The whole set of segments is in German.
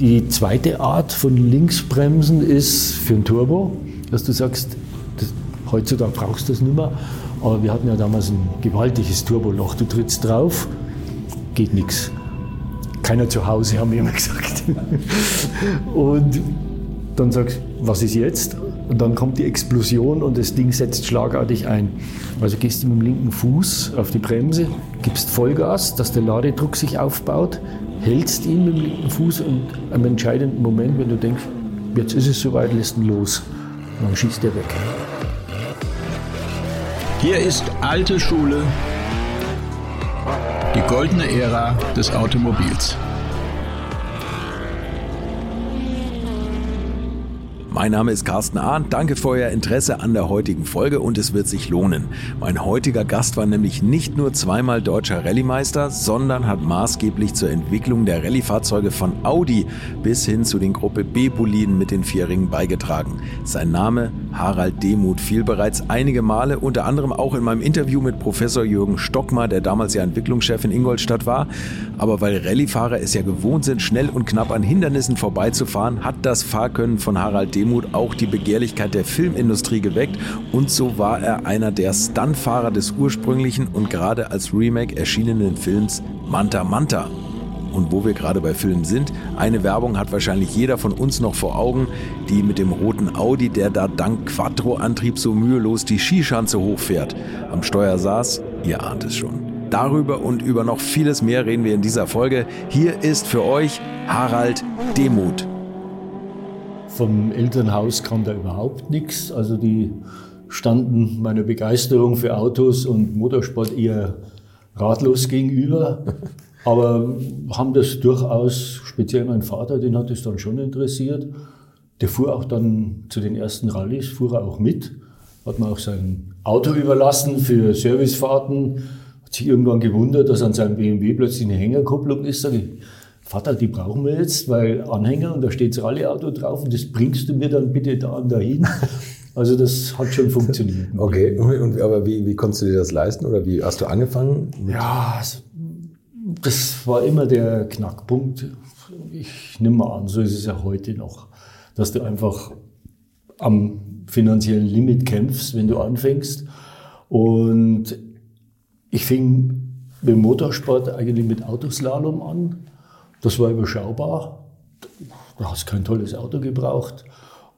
Die zweite Art von Linksbremsen ist für ein Turbo, dass du sagst, das, heutzutage brauchst du das nicht mehr, aber wir hatten ja damals ein gewaltiges Turboloch. Du trittst drauf, geht nichts. Keiner zu Hause, haben wir immer gesagt. Und dann sagst du, was ist jetzt? Und dann kommt die Explosion und das Ding setzt schlagartig ein. Also gehst du mit dem linken Fuß auf die Bremse, gibst Vollgas, dass der Ladedruck sich aufbaut, hältst ihn mit dem linken Fuß und am entscheidenden Moment, wenn du denkst, jetzt ist es soweit, lässt ihn los. Und dann schießt er weg. Hier ist alte Schule, die goldene Ära des Automobils. Mein Name ist Carsten Arndt. Danke für euer Interesse an der heutigen Folge und es wird sich lohnen. Mein heutiger Gast war nämlich nicht nur zweimal deutscher Rallye-Meister, sondern hat maßgeblich zur Entwicklung der Rallye-Fahrzeuge von Audi bis hin zu den Gruppe B-Boliden mit den Vierringen beigetragen. Sein Name Harald Demuth fiel bereits einige Male, unter anderem auch in meinem Interview mit Professor Jürgen Stockmar, der damals ja Entwicklungschef in Ingolstadt war. Aber weil Rallye-Fahrer es ja gewohnt sind, schnell und knapp an Hindernissen vorbeizufahren, hat das Fahrkönnen von Harald Demuth Demut auch die Begehrlichkeit der Filmindustrie geweckt und so war er einer der Stuntfahrer des ursprünglichen und gerade als Remake erschienenen Films Manta Manta. Und wo wir gerade bei Filmen sind, eine Werbung hat wahrscheinlich jeder von uns noch vor Augen, die mit dem roten Audi, der da dank Quattro-Antrieb so mühelos die Skischanze hochfährt. Am Steuer saß, ihr ahnt es schon. Darüber und über noch vieles mehr reden wir in dieser Folge. Hier ist für euch Harald Demuth. Vom Elternhaus kam da überhaupt nichts. Also die standen meiner Begeisterung für Autos und Motorsport eher ratlos gegenüber. Aber haben das durchaus, speziell mein Vater, den hat es dann schon interessiert. Der fuhr auch dann zu den ersten Rallyes, fuhr er auch mit. Hat mir auch sein Auto überlassen für Servicefahrten. Hat sich irgendwann gewundert, dass an seinem BMW plötzlich eine Hängerkupplung ist. Sag ich, Vater, die brauchen wir jetzt, weil Anhänger und da steht das Rallye-Auto drauf und das bringst du mir dann bitte da und dahin. Also das hat schon funktioniert. Okay, und, aber wie, wie konntest du dir das leisten oder wie hast du angefangen? Ja, das war immer der Knackpunkt. Ich nehme mal an, so ist es ja heute noch, dass du einfach am finanziellen Limit kämpfst, wenn du anfängst. Und ich fing mit Motorsport eigentlich mit Autoslalom an das war überschaubar. Du hast kein tolles Auto gebraucht.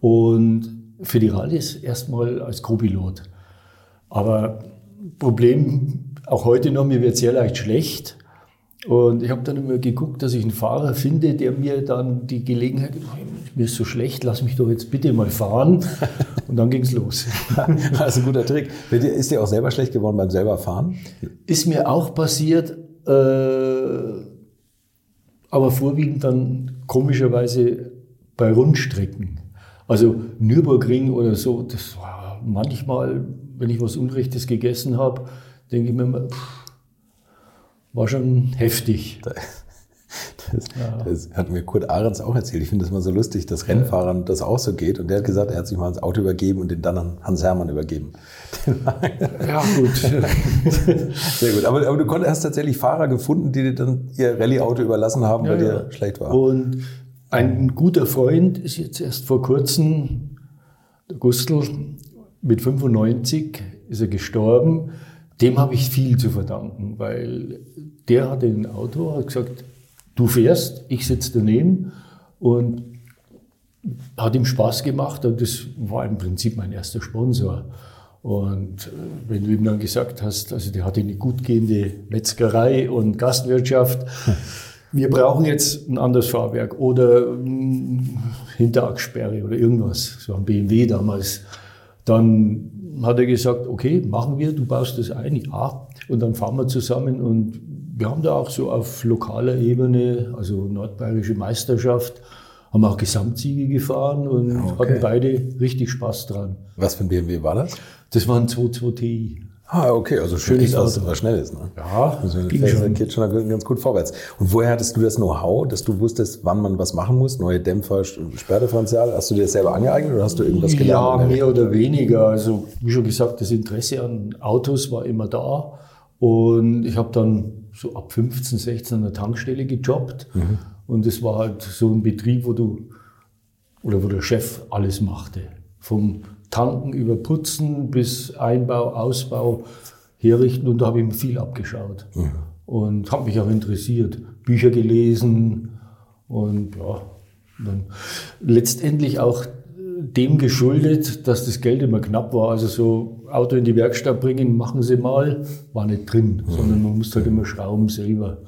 Und für die Rallyes erstmal als Co-Pilot. Aber Problem, auch heute noch, mir wird sehr leicht schlecht. Und ich habe dann immer geguckt, dass ich einen Fahrer finde, der mir dann die Gelegenheit gibt, mir ist so schlecht, lass mich doch jetzt bitte mal fahren. Und dann ging es los. Das ist ein guter Trick. Ist dir auch selber schlecht geworden beim selber Fahren? Ist mir auch passiert. Äh, aber vorwiegend dann komischerweise bei Rundstrecken. Also Nürburgring oder so, das war manchmal, wenn ich was Unrechtes gegessen habe, denke ich mir immer, pff, war schon heftig. Das, ja. das, hat mir Kurt Ahrens auch erzählt. Ich finde das mal so lustig, dass Rennfahrern das auch so geht. Und der hat gesagt, er hat sich mal ins Auto übergeben und den dann an Hans Hermann übergeben. ja, gut. Sehr gut. Aber, aber du konntest, hast tatsächlich Fahrer gefunden, die dir dann ihr Rallye-Auto überlassen haben, ja, weil ja. dir schlecht war. Und ein guter Freund ist jetzt erst vor kurzem, der Gustl, mit 95 ist er gestorben. Dem habe ich viel zu verdanken, weil der hatte ein Auto, hat gesagt, du fährst, ich sitze daneben und hat ihm Spaß gemacht und das war im Prinzip mein erster Sponsor. Und äh, wenn du ihm dann gesagt hast, also der hatte eine gut gehende Metzgerei und Gastwirtschaft, wir brauchen jetzt ein anderes Fahrwerk oder Hinterachssperre oder irgendwas, so ein BMW damals, dann hat er gesagt, okay, machen wir, du baust das ein, ja, und dann fahren wir zusammen und wir haben da auch so auf lokaler Ebene, also nordbayerische Meisterschaft, haben auch Gesamtsiege gefahren und okay. hatten beide richtig Spaß dran. Was für ein BMW war das? Das war ein 22 Ti. Ah, okay, also schönes Auto. Was schnell ist, ne? Ja, also ging schon. geht schon ganz gut vorwärts. Und woher hattest du das Know-how, dass du wusstest, wann man was machen muss? Neue Dämpfer, Sperrdifferenzial? Hast du dir das selber angeeignet oder hast du irgendwas gelernt? Ja, mehr oder weniger. Also, wie schon gesagt, das Interesse an Autos war immer da. Und ich habe dann so ab 15, 16 an der Tankstelle gejobbt. Und es war halt so ein Betrieb, wo du oder wo der Chef alles machte. Vom Tanken über Putzen bis Einbau, Ausbau, Herrichten und da habe ich mir viel abgeschaut. Und habe mich auch interessiert, Bücher gelesen und ja, dann letztendlich auch dem geschuldet, dass das Geld immer knapp war. Also so Auto in die Werkstatt bringen, machen Sie mal, war nicht drin, sondern man musste halt immer schrauben selber.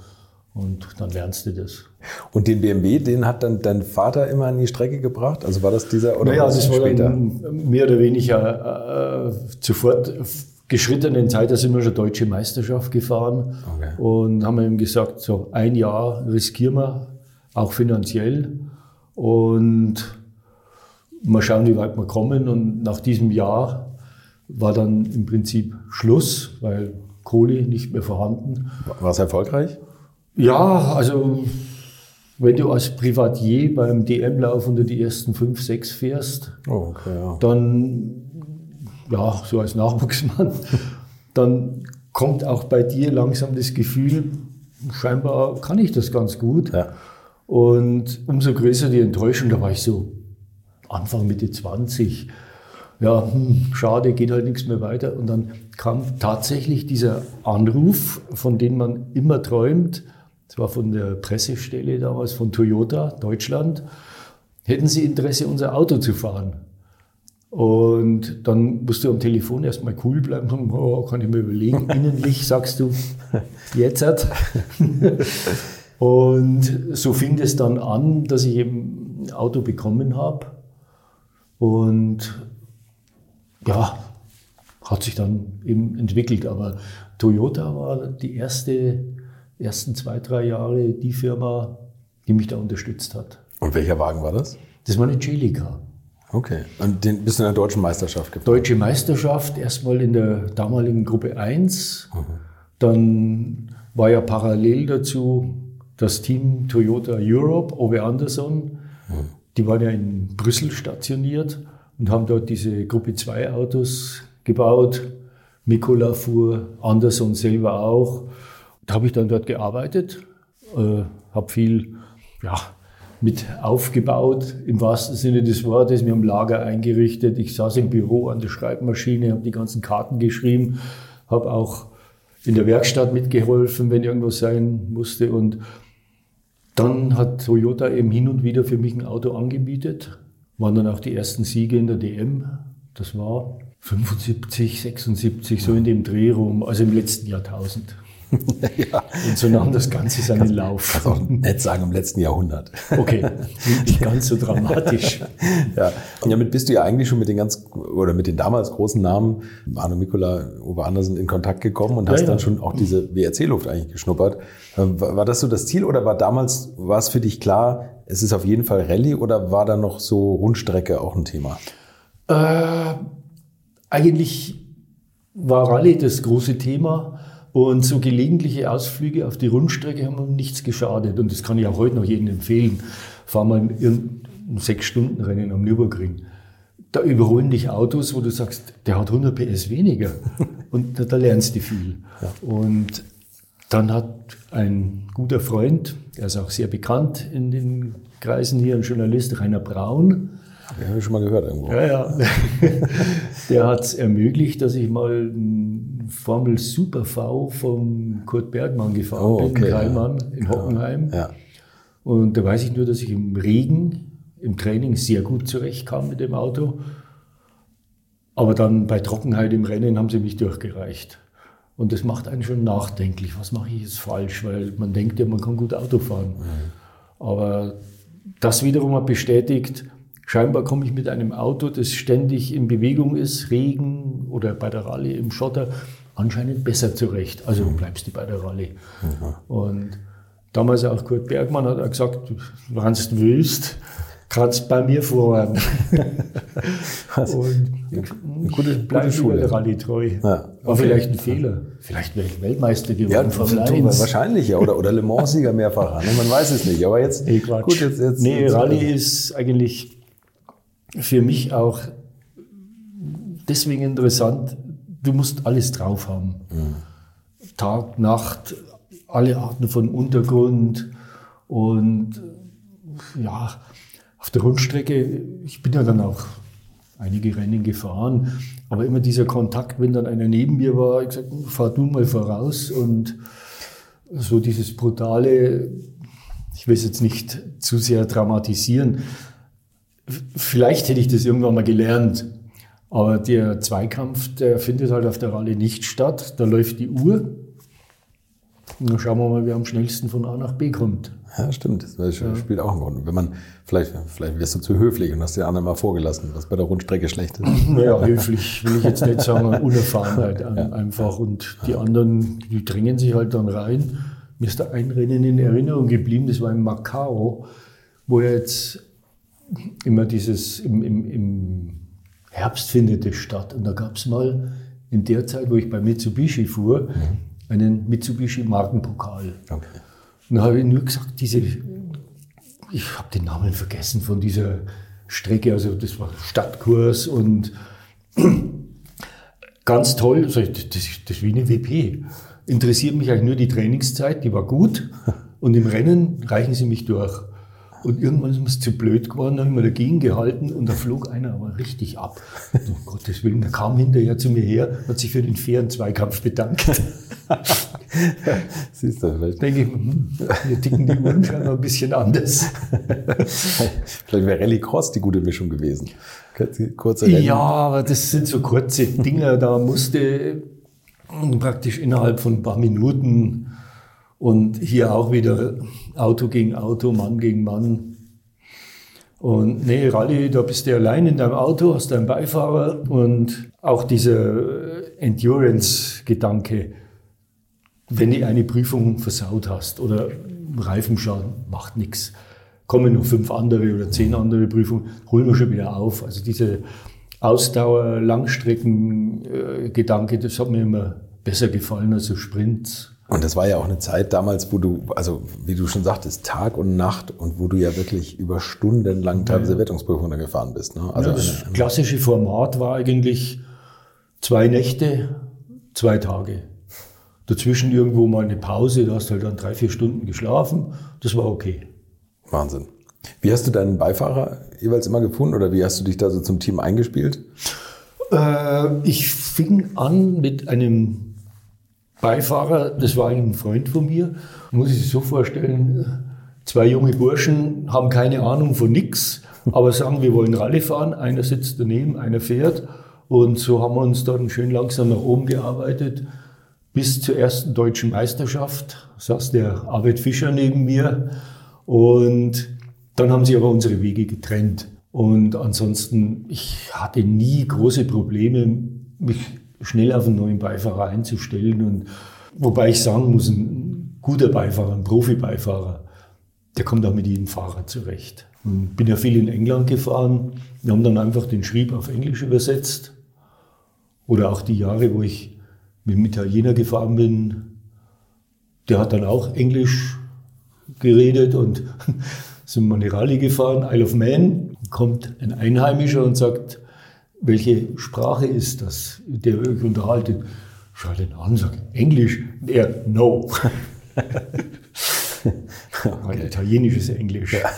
Und dann lernst du das. Und den BMW, den hat dann dein Vater immer an die Strecke gebracht? Also war das dieser oder Naja, war das war später? dann mehr oder weniger äh, sofort geschrittenen Zeit, da sind wir schon deutsche Meisterschaft gefahren Okay. und haben ihm gesagt, so ein Jahr riskieren wir, auch finanziell und mal schauen, wie weit wir kommen. Und nach diesem Jahr war dann im Prinzip Schluss, weil Kohle nicht mehr vorhanden. War es erfolgreich? Ja, also wenn du als Privatier beim DM-Lauf unter die ersten fünf, sechs fährst, Oh, okay, ja. dann, ja, so als Nachwuchsmann, dann kommt auch bei dir langsam das Gefühl, scheinbar kann ich das ganz gut. Ja. Und umso größer die Enttäuschung, da war ich so Anfang, Mitte 20. Ja, hm, schade, geht halt nichts mehr weiter. Und dann kam tatsächlich dieser Anruf, von dem man immer träumt. Das war von der Pressestelle damals von Toyota Deutschland. Hätten Sie Interesse, unser Auto zu fahren? Und dann musst du am Telefon erstmal cool bleiben. und Oh, kann ich mir überlegen. Innerlich sagst du, jetzt hat. Und so fing es dann an, dass ich eben ein Auto bekommen habe. Und ja, hat sich dann eben entwickelt. Aber Toyota war die erste, ersten zwei, drei Jahre die Firma, die mich da unterstützt hat. Und welcher Wagen war das? Das war eine Celica. Okay. Und den bist du in der deutschen Meisterschaft gefahren? Deutsche Meisterschaft, erstmal in der damaligen Gruppe 1. Dann war ja parallel dazu das Team Toyota Europe, Ove Anderson. Die waren ja in Brüssel stationiert und haben dort diese Gruppe 2 Autos gebaut. Mikola fuhr, Anderson selber auch. Da habe ich dann dort gearbeitet, äh, habe viel ja, mit aufgebaut, im wahrsten Sinne des Wortes. Wir haben Lager eingerichtet. Ich saß im Büro an der Schreibmaschine, habe die ganzen Karten geschrieben, habe auch in der Werkstatt mitgeholfen, wenn irgendwas sein musste. Und dann hat Toyota eben hin und wieder für mich ein Auto angebietet. Waren dann auch die ersten Siege in der DM. Das war 75, 76, so in dem Dreh rum, also im letzten Jahrtausend. ja. Und so nahm das Ganze seinen Lauf. Kannst auch nett sagen, im letzten Jahrhundert. Okay, nicht ganz so dramatisch. ja. Und damit bist du ja eigentlich schon mit den ganz, oder mit den damals großen Namen, Arno Mikola, Uwe Andersen, in Kontakt gekommen und hast Ja, ja. dann schon auch diese WRC-Luft eigentlich geschnuppert. Ähm, War war das so das Ziel oder war damals, war es für dich klar, es ist auf jeden Fall Rallye oder war da noch so Rundstrecke auch ein Thema? Äh, eigentlich war Rallye das große Thema und so gelegentliche Ausflüge auf die Rundstrecke haben mir nichts geschadet und das kann ich auch heute noch jedem empfehlen. Fahr mal ein Sechs-Stunden-Rennen am Nürburgring. Da überholen dich Autos, wo du sagst, der hat 100 PS weniger und da, da lernst du viel. Und dann hat ein guter Freund, der ist auch sehr bekannt in den Kreisen hier, ein Journalist, Rainer Braun, Ja, habe ich schon mal gehört irgendwo. ja, ja. Der hat es ermöglicht, dass ich mal ein Formel Super V vom Kurt Bergmann gefahren Oh, bin, okay, in ja. Kaimann, in Hockenheim. Ja. Und da weiß ich nur, dass ich im Regen, im Training sehr gut zurechtkam mit dem Auto. Aber dann bei Trockenheit im Rennen haben sie mich durchgereicht. Und das macht einen schon nachdenklich. Was mache ich jetzt falsch? Weil man denkt ja, man kann gut Auto fahren. Aber das wiederum hat bestätigt, scheinbar komme ich mit einem Auto, das ständig in Bewegung ist, Regen oder bei der Rallye im Schotter, anscheinend besser zurecht. Also bleibst du bei der Rallye. Und damals auch Kurt Bergmann hat auch gesagt, wenn du willst, kannst bei mir fahren. Und eine gute- ich bleib gute Schule. der Rallye treu. Ja, War okay. vielleicht ein Fehler. Vielleicht wäre ich Weltmeister geworden. Ja, Formel du, 1. wahrscheinlich, ja. Oder, oder Le Mans-Sieger mehrfach. Ne? Man weiß es nicht. Aber jetzt, Nee, gut, jetzt, jetzt, nee, jetzt, Rallye ist eigentlich für mich auch deswegen interessant. Du musst alles drauf haben. Tag, Nacht, alle Arten von Untergrund und ja, auf der Rundstrecke, ich bin ja dann auch einige Rennen gefahren, aber immer dieser Kontakt, wenn dann einer neben mir war, ich gesagt, fahr du mal voraus und so dieses brutale, ich will es jetzt nicht zu sehr dramatisieren, vielleicht hätte ich das irgendwann mal gelernt, aber der Zweikampf, der findet halt auf der Rallye nicht statt, da läuft die Uhr und dann schauen wir mal, wer am schnellsten von A nach B kommt. Ja, stimmt. Das spielt auch einen Grund. Wenn man, vielleicht, vielleicht wirst du zu höflich und hast die anderen mal vorgelassen, was bei der Rundstrecke schlecht ist. Naja, höflich will ich jetzt nicht sagen, Unerfahrenheit ja. einfach. Und die anderen, die drängen sich halt dann rein. Mir ist da ein Rennen in Erinnerung geblieben, das war in Macau, wo er jetzt immer dieses, im, im, im Herbst findet es statt. Und da gab es mal in der Zeit, wo ich bei Mitsubishi fuhr, mhm. einen Mitsubishi Markenpokal. Okay. Und da habe ich nur gesagt, diese, ich habe den Namen vergessen von dieser Strecke, also das war Stadtkurs und ganz toll, das ist wie eine WP. Interessiert mich eigentlich nur die Trainingszeit, die war gut und im Rennen reichen sie mich durch. Und irgendwann ist es zu blöd geworden, dann haben wir dagegen gehalten und da flog einer aber richtig ab. Um Gottes Willen, der kam hinterher zu mir her, hat sich für den fairen Zweikampf bedankt. Siehst du, vielleicht. Denke ich, hm, wir ticken die Uhren schon ein bisschen anders. vielleicht wäre Rallycross die gute Mischung gewesen. Kurze Rennen. Ja, aber das sind so kurze Dinger, da musste praktisch innerhalb von ein paar Minuten und hier auch wieder Auto gegen Auto, Mann gegen Mann. Und nee, Rallye, da bist du allein in deinem Auto, hast deinen Beifahrer und auch dieser Endurance-Gedanke, wenn du eine Prüfung versaut hast oder Reifenschaden, macht nichts. Kommen noch fünf andere oder zehn andere Prüfungen, holen wir schon wieder auf. Also diese Ausdauer, Langstrecken-Gedanke, das hat mir immer besser gefallen als so Sprints. Und das war ja auch eine Zeit damals, wo du, also wie du schon sagtest, Tag und Nacht und wo du ja wirklich über Stunden lang teilweise ja. Wertungsprüfungen gefahren bist. Ne? Also ja, das eine, klassische Format war eigentlich zwei Nächte, zwei Tage. Dazwischen irgendwo mal eine Pause, da hast du halt dann drei, vier Stunden geschlafen. Das war okay. Wahnsinn. Wie hast du deinen Beifahrer jeweils immer gefunden oder wie hast du dich da so zum Team eingespielt? Äh, ich fing an mit einem Beifahrer, das war ein Freund von mir, muss ich sich so vorstellen, zwei junge Burschen haben keine Ahnung von nix, aber sagen, wir wollen Rallye fahren, einer sitzt daneben, einer fährt. Und so haben wir uns dann schön langsam nach oben gearbeitet bis zur ersten deutschen Meisterschaft, saß der Arvid Fischer neben mir. Und dann haben sich aber unsere Wege getrennt. Und ansonsten, ich hatte nie große Probleme, mich schnell auf einen neuen Beifahrer einzustellen. Und wobei ich sagen muss, ein guter Beifahrer, ein Profi-Beifahrer, der kommt auch mit jedem Fahrer zurecht. Und bin ja viel in England gefahren. Wir haben dann einfach den Schrieb auf Englisch übersetzt. Oder auch die Jahre, wo ich mit dem Italiener gefahren bin, der hat dann auch Englisch geredet und sind wir eine Rallye gefahren, Isle of Man, kommt ein Einheimischer und sagt, welche Sprache ist das, der euch unterhaltet? Schau den an, sag Englisch. Er, no. okay. Italienisches Englisch. Ja.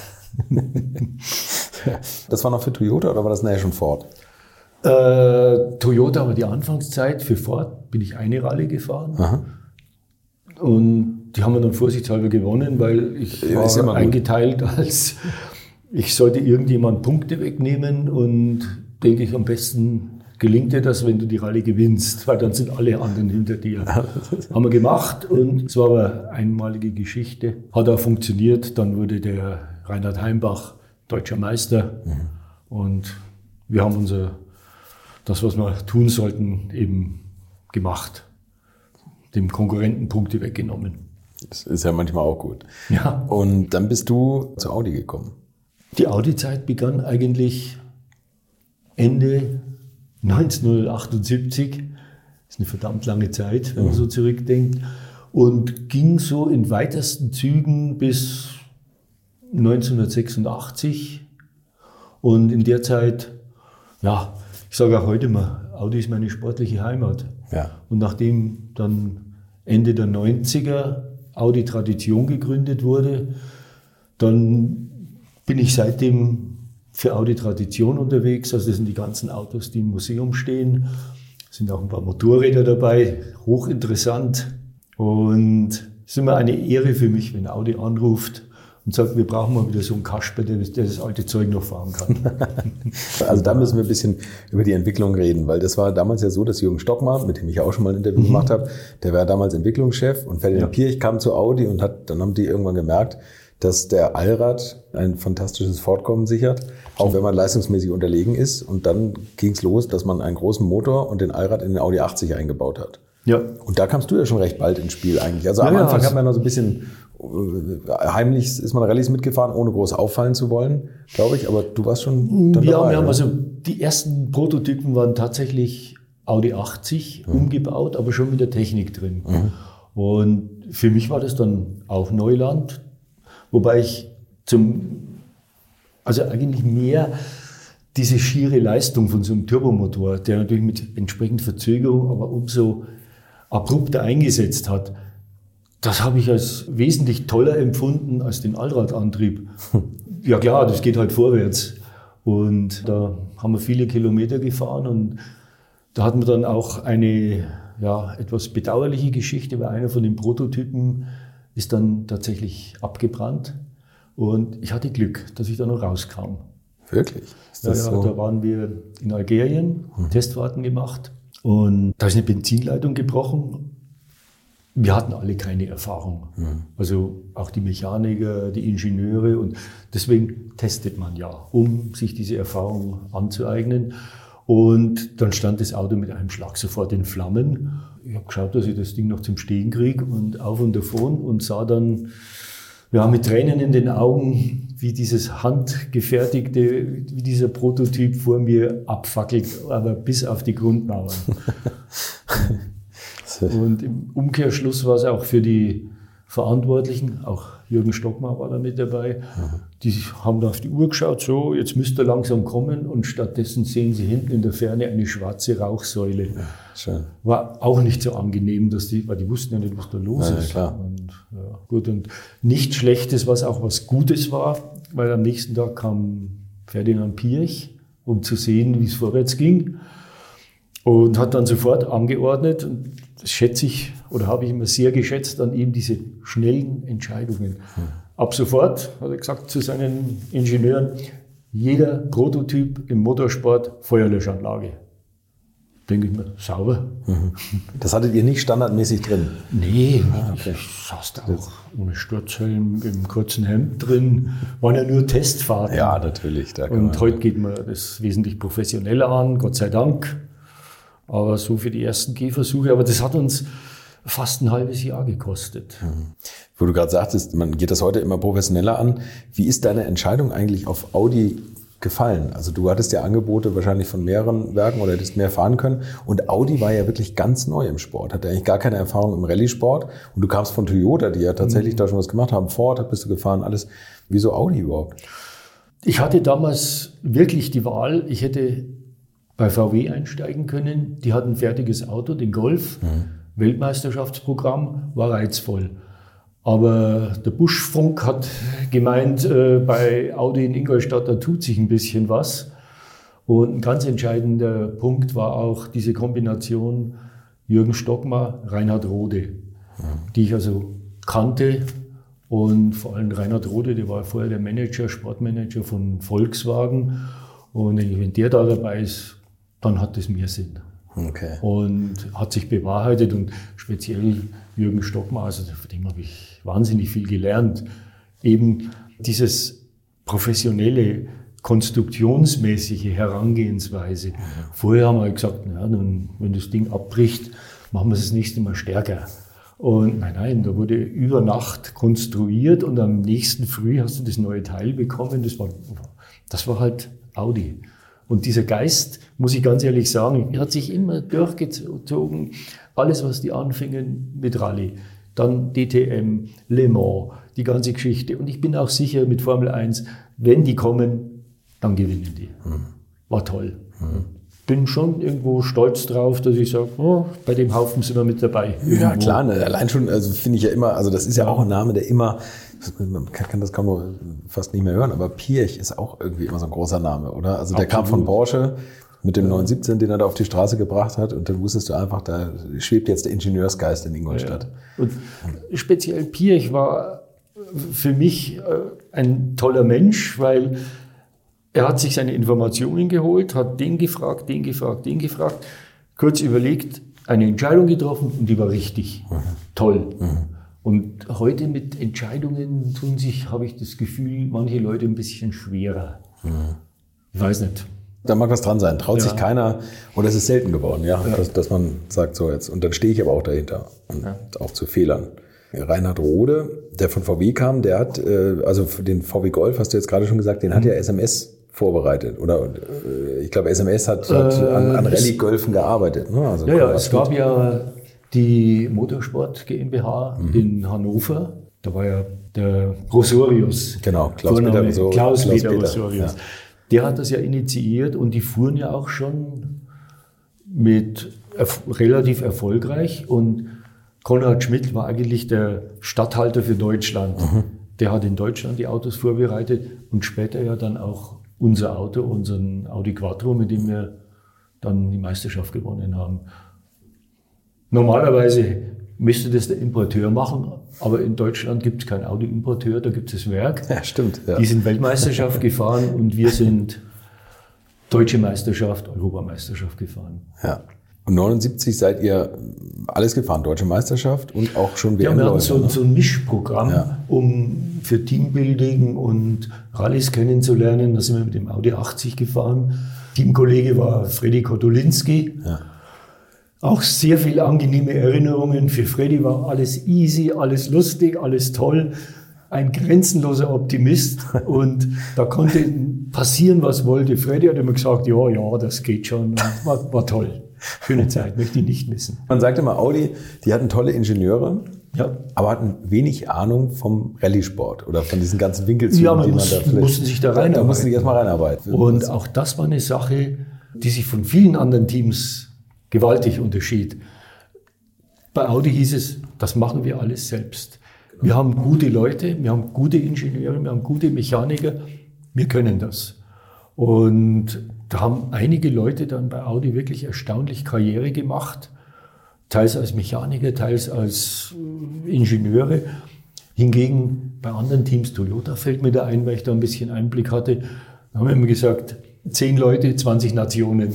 das war noch für Toyota oder war das nachher schon Ford? Äh, Toyota war die Anfangszeit. Für Ford bin ich eine Rallye gefahren. Aha. Und die haben wir dann vorsichtshalber gewonnen, weil ich ja, war eingeteilt als ich sollte irgendjemand Punkte wegnehmen und denke ich, am besten gelingt dir das, wenn du die Rallye gewinnst, weil dann sind alle anderen hinter dir. Haben wir gemacht und es war aber eine einmalige Geschichte. Hat auch funktioniert. Dann wurde der Reinhard Heimbach deutscher Meister mhm. und wir haben unser, das, was wir tun sollten, eben gemacht. Dem Konkurrenten Punkte weggenommen. Das ist ja manchmal auch gut. Ja. Und dann bist du zu Audi gekommen. Die Audi-Zeit begann eigentlich Ende 1978. Das ist eine verdammt lange Zeit, wenn man so zurückdenkt. Und ging so in weitesten Zügen bis 1986. Und in der Zeit, ja, ich sage auch heute mal, Audi ist meine sportliche Heimat. Ja. Und nachdem dann Ende der 90er Audi Tradition gegründet wurde, dann bin ich seitdem für Audi Tradition unterwegs. Also das sind die ganzen Autos, die im Museum stehen. Es sind auch ein paar Motorräder dabei, hochinteressant. Und es ist immer eine Ehre für mich, wenn Audi anruft und sagt, wir brauchen mal wieder so einen Kasper, der, der das alte Zeug noch fahren kann. also da müssen wir ein bisschen über die Entwicklung reden, weil das war damals ja so, dass Jürgen Stockmann, mit dem ich auch schon mal ein Interview mhm. gemacht habe, der war damals Entwicklungschef und Ferdinand ja. Pirch kam zu Audi und hat, dann haben die irgendwann gemerkt, dass der Allrad ein fantastisches Fortkommen sichert, auch wenn man leistungsmäßig unterlegen ist. Und dann ging es los, dass man einen großen Motor und den Allrad in den Audi 80 eingebaut hat. Ja. Und da kamst du ja schon recht bald ins Spiel eigentlich. Also am ja, Anfang ja, hat man noch so ein bisschen äh, heimlich ist man Rallyes mitgefahren, ohne groß auffallen zu wollen, glaube ich. Aber du warst schon dann ja, dabei. Wir haben also die ersten Prototypen waren tatsächlich Audi 80 mhm. umgebaut, aber schon mit der Technik drin. Mhm. Und für mich war das dann auch Neuland, wobei ich zum, also eigentlich mehr diese schiere Leistung von so einem Turbomotor, der natürlich mit entsprechend Verzögerung, aber umso abrupter eingesetzt hat, das habe ich als wesentlich toller empfunden als den Allradantrieb. Ja klar, das geht halt vorwärts. Und da haben wir viele Kilometer gefahren und da hatten wir dann auch eine ja, etwas bedauerliche Geschichte, weil einer von den Prototypen ist dann tatsächlich abgebrannt. Und ich hatte Glück, dass ich da noch rauskam. Wirklich? Ja, ja, so? da waren wir in Algerien, mhm. Testfahrten gemacht und da ist eine Benzinleitung gebrochen wir hatten alle keine Erfahrung. Mhm. Also auch die Mechaniker, die Ingenieure und deswegen testet man ja, um sich diese Erfahrung anzueignen. Und dann stand das Auto mit einem Schlag sofort in Flammen. Ich habe geschaut, dass ich das Ding noch zum Stehen kriege und auf und davon und sah dann ja, mit Tränen in den Augen, wie dieses handgefertigte, wie dieser Prototyp vor mir abfackelt, aber bis auf die Grundmauern. Und im Umkehrschluss war es auch für die Verantwortlichen, auch Jürgen Stockmar war da mit dabei, die haben da auf die Uhr geschaut, so, jetzt müsste er langsam kommen und stattdessen sehen sie hinten in der Ferne eine schwarze Rauchsäule. Ja, war auch nicht so angenehm, dass die, weil die wussten ja nicht, was da los ja, ist. Klar. Und, ja, gut, und nichts Schlechtes, was auch was Gutes war, weil am nächsten Tag kam Ferdinand Pirch, um zu sehen, wie es vorwärts ging und hat dann sofort angeordnet, und das schätze ich oder habe ich immer sehr geschätzt an ihm, diese schnellen Entscheidungen. Hm. Ab sofort hat er gesagt zu seinen Ingenieuren, jeder Prototyp im Motorsport Feuerlöschanlage. Denke ich mir, sauber. Mhm. Das hattet ihr nicht standardmäßig drin? Nee, ah, okay. ich saß da auch ohne Sturzhelm, im kurzen Hemd drin. Waren ja nur Testfahrten. Ja, natürlich. Und heute geht man das wesentlich professioneller an, Gott sei Dank. Aber so für die ersten Gehversuche. Aber das hat uns fast ein halbes Jahr gekostet. Mhm. Wo du gerade sagtest, man geht das heute immer professioneller an. Wie ist deine Entscheidung eigentlich auf Audi gefallen? Also du hattest ja Angebote wahrscheinlich von mehreren Werken oder hättest mehr fahren können. Und Audi war ja wirklich ganz neu im Sport, hatte eigentlich gar keine Erfahrung im Rallye-Sport. Und du kamst von Toyota, die ja tatsächlich mhm. da schon was gemacht haben. Ford bist du gefahren, alles. Wieso Audi überhaupt? Ich hatte damals wirklich die Wahl, ich hätte bei VW einsteigen können. Die hatten ein fertiges Auto, den Golf. Mhm. Weltmeisterschaftsprogramm war reizvoll. Aber der Buschfunk hat gemeint, äh, bei Audi in Ingolstadt, da tut sich ein bisschen was. Und ein ganz entscheidender Punkt war auch diese Kombination Jürgen Stockmar, Reinhard Rode, mhm. die ich also kannte. Und vor allem Reinhard Rode, der war vorher der Manager, Sportmanager von Volkswagen. Und wenn der da dabei ist, dann hat es mehr Sinn. Okay. Und hat sich bewahrheitet und speziell Jürgen Stockmar, also von dem habe ich wahnsinnig viel gelernt. Eben dieses professionelle, konstruktionsmäßige Herangehensweise. Vorher haben wir gesagt, na, dann, wenn das Ding abbricht, machen wir es das nächste Mal stärker. Und nein, nein, da wurde über Nacht konstruiert und am nächsten Früh hast du das neue Teil bekommen. Das war, das war halt Audi. Und dieser Geist, muss ich ganz ehrlich sagen, hat sich immer durchgezogen. Alles, was die anfingen mit Rallye, dann DTM, Le Mans, die ganze Geschichte. Und ich bin auch sicher mit Formel 1, wenn die kommen, dann gewinnen die. War toll. bin schon irgendwo stolz drauf, dass ich sage, oh, bei dem Haufen sind wir mit dabei. Ja, Irgendwo. klar, ne? allein schon, also finde ich ja immer, also das ist ja auch ein Name, der immer, man kann, kann das kaum noch fast nicht mehr hören, aber Pirch ist auch irgendwie immer so ein großer Name, oder? Also der kam von Porsche mit dem 917, den er da auf die Straße gebracht hat und dann wusstest du einfach, da schwebt jetzt der Ingenieursgeist in Ingolstadt. Und speziell Pirch war für mich äh, ein toller Mensch, weil er hat sich seine Informationen geholt, hat den gefragt, den gefragt, den gefragt, kurz überlegt, eine Entscheidung getroffen und die war richtig. Toll. Und heute mit Entscheidungen tun sich, habe ich das Gefühl, manche Leute ein bisschen schwerer. Ich weiß nicht. Da mag was dran sein. Traut Ja. sich keiner, oder es ist selten geworden, ja, Dass, dass man sagt, so jetzt, und dann stehe ich aber auch dahinter und auch zu Fehlern. Reinhard Rode, der von VW kam, der hat, äh, also für den VW Golf, hast du jetzt gerade schon gesagt, den hat ja SMS vorbereitet. Oder äh, ich glaube, SMS hat, hat an, an Äh, es- Rallye-Golfen gearbeitet. Ne? Also Ja, ja, es gab ja die Motorsport GmbH in Hannover. Da war ja der Rosorius. Genau, Klaus Vorname Peter Rosorius. Klaus, Klaus Rosorius. ja. Der hat das ja initiiert und die fuhren ja auch schon mit erf relativ erfolgreich. Und Konrad Schmidt war eigentlich der Statthalter für Deutschland. Mhm. Der hat in Deutschland die Autos vorbereitet und später ja dann auch unser Auto, unseren Audi Quattro, mit dem wir dann die Meisterschaft gewonnen haben. Normalerweise müsste das der Importeur machen, aber in Deutschland gibt es keinen Audi-Importeur, da gibt es das Werk. Ja, stimmt. Ja. Die sind Weltmeisterschaft gefahren und wir sind Deutsche Meisterschaft, Europameisterschaft gefahren. Ja. Und 79 seid ihr alles gefahren, Deutsche Meisterschaft und auch schon Ja, wir hatten so, ne? so ein Mischprogramm, Ja. um für Teambuilding und Rallyes kennenzulernen. Da sind wir mit dem Audi 80 gefahren. Teamkollege war Freddy Kotulinski. Ja. Auch sehr viele angenehme Erinnerungen. Für Freddy war alles easy, alles lustig, alles toll. Ein grenzenloser Optimist. Und da konnte passieren, was wollte. Freddy hat immer gesagt, ja, ja, das geht schon. War, war toll. Schöne Zeit, möchte ich nicht missen. Man sagt immer, Audi, die hatten tolle Ingenieure, Ja. aber hatten wenig Ahnung vom Rallye-Sport oder von diesen ganzen Winkelzügen, Ja, man die muss- man da vielleicht... mussten sich da Da reinarbeiten. mussten sich erstmal reinarbeiten. Und auch das war eine Sache, die sich von vielen anderen Teams gewaltig unterschied. Bei Audi hieß es, das machen wir alles selbst. Wir haben gute Leute, wir haben gute Ingenieure, wir haben gute Mechaniker, wir können das. Und da haben einige Leute dann bei Audi wirklich erstaunlich Karriere gemacht, teils als Mechaniker, teils als Ingenieure. Hingegen bei anderen Teams, Toyota fällt mir da ein, weil ich da ein bisschen Einblick hatte, haben wir immer gesagt, zehn Leute, 20 Nationen.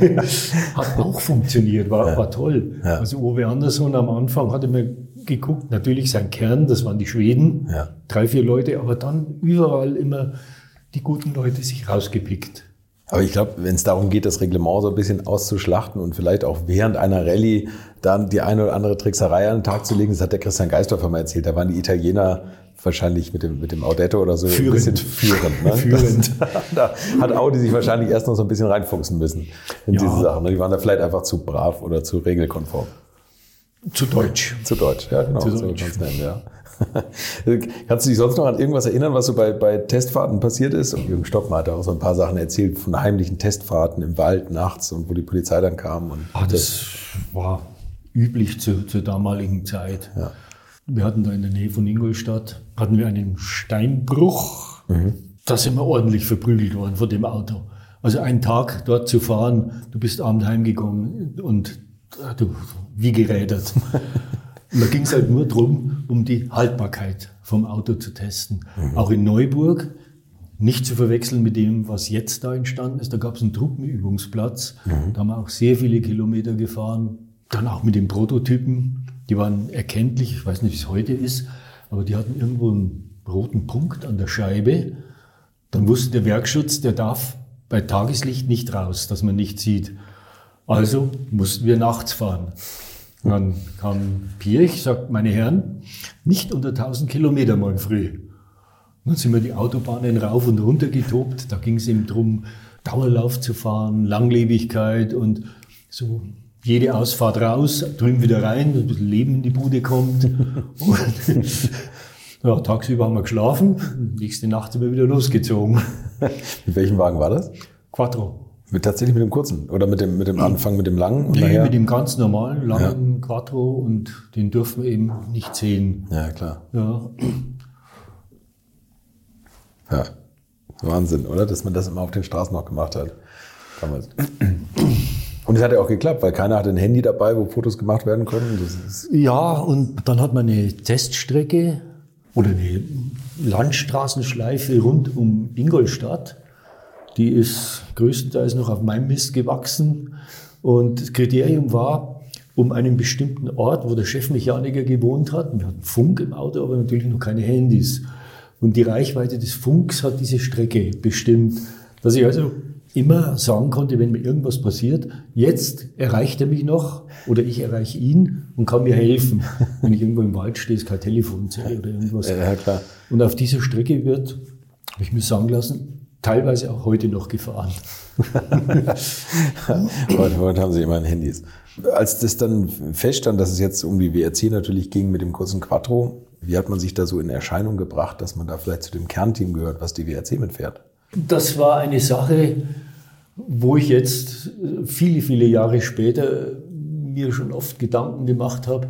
hat auch funktioniert, war, war toll. Ja. Also Uwe Andersson am Anfang hatte mir geguckt, natürlich sein Kern, das waren die Schweden, Ja. drei, vier Leute, aber dann überall immer die guten Leute sich rausgepickt. Aber ich glaube, wenn es darum geht, das Reglement so ein bisschen auszuschlachten und vielleicht auch während einer Rallye dann die eine oder andere Trickserei an den Tag zu legen, das hat der Christian Geisdorfer mal erzählt, da waren die Italiener wahrscheinlich mit dem, mit dem Audetto oder so Führend. ein bisschen führend. Ne? Führend. Das, da hat Audi sich wahrscheinlich erst noch so ein bisschen reinfuchsen müssen in Ja. diese Sachen. ne? Die waren da vielleicht einfach zu brav oder zu regelkonform. Zu Deutsch. Zu Deutsch, ja genau. Zu so Deutsch. kann's nennen, ja. Kannst du dich sonst noch an irgendwas erinnern, was so bei, bei Testfahrten passiert ist? Und Jürgen Stockmann hat auch so ein paar Sachen erzählt von heimlichen Testfahrten im Wald nachts und wo die Polizei dann kam. Und Ah, das war üblich zu, zur damaligen Zeit. Ja. Wir hatten da in der Nähe von Ingolstadt, hatten wir einen Steinbruch. Da sind wir ordentlich verprügelt worden von dem Auto. Also einen Tag dort zu fahren, du bist abends heimgekommen und äh, du, wie gerädert. Und da ging es halt nur drum, um die Haltbarkeit vom Auto zu testen. Auch in Neuburg, nicht zu verwechseln mit dem, was jetzt da entstanden ist. Da gab es einen Truppenübungsplatz. Da haben wir auch sehr viele Kilometer gefahren. Dann auch mit den Prototypen. Die waren erkenntlich. Ich weiß nicht, wie es heute ist. Aber die hatten irgendwo einen roten Punkt an der Scheibe. Dann wusste der Werkschutz, der darf bei Tageslicht nicht raus, dass man nicht sieht. Also mussten wir nachts fahren. Dann kam Pirch, sagt, meine Herren, nicht unter 1000 Kilometer morgen früh. Dann sind wir die Autobahnen rauf und runter getobt. Da ging es eben drum, Dauerlauf zu fahren, Langlebigkeit und so jede Ausfahrt raus, drüben wieder rein, dass ein bisschen Leben in die Bude kommt. Und ja, tagsüber haben wir geschlafen, nächste Nacht sind wir wieder losgezogen. mit welchem Wagen war das? Quattro. Mit, tatsächlich mit dem kurzen oder mit dem, mit dem Anfang mit dem langen? Und nee, mit dem ganz normalen langen ja. Quattro und den dürfen wir eben nicht sehen. Ja, klar. Ja. Ja, Wahnsinn, oder? Dass man das immer auf den Straßen noch gemacht hat. Damals. Und es hat ja auch geklappt, weil keiner hatte ein Handy dabei, wo Fotos gemacht werden konnten. ja, und dann hat man eine Teststrecke oder eine Landstraßenschleife rund um Ingolstadt. Die ist größtenteils noch auf meinem Mist gewachsen. Und das Kriterium war, um einen bestimmten Ort, wo der Chefmechaniker gewohnt hat, wir hatten Funk im Auto, aber natürlich noch keine Handys. Und die Reichweite des Funks hat diese Strecke bestimmt. Dass ich also immer sagen konnte, wenn mir irgendwas passiert, jetzt erreicht er mich noch oder ich erreiche ihn und kann mir helfen. wenn ich irgendwo im Wald stehe, ist kein Telefonzelle oder irgendwas. Ja, klar. Und auf dieser Strecke wird, habe ich mir sagen lassen, teilweise auch heute noch gefahren. heute, heute haben sie immer Handys. Als das dann feststand, dass es jetzt um die WRC natürlich ging mit dem kurzen Quattro, wie hat man sich da so in Erscheinung gebracht, dass man da vielleicht zu dem Kernteam gehört, was die WRC mitfährt? Das war eine Sache, wo ich jetzt viele, viele Jahre später mir schon oft Gedanken gemacht habe,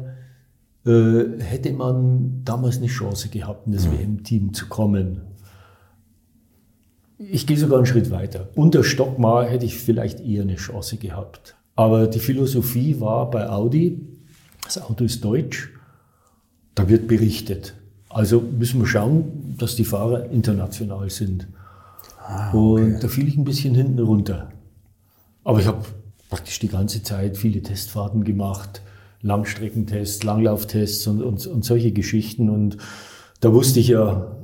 äh, hätte man damals eine Chance gehabt, in das mhm. WM-Team zu kommen. Ich gehe sogar einen Schritt weiter. Unter Stockmar hätte ich vielleicht eher eine Chance gehabt. Aber die Philosophie war bei Audi, das Auto ist deutsch, da wird berichtet. Also müssen wir schauen, dass die Fahrer international sind. Ah, okay. Und da fiel ich ein bisschen hinten runter. Aber ich habe praktisch die ganze Zeit viele Testfahrten gemacht, Langstreckentests, Langlauftests und, und, und solche Geschichten. Und da wusste ich ja,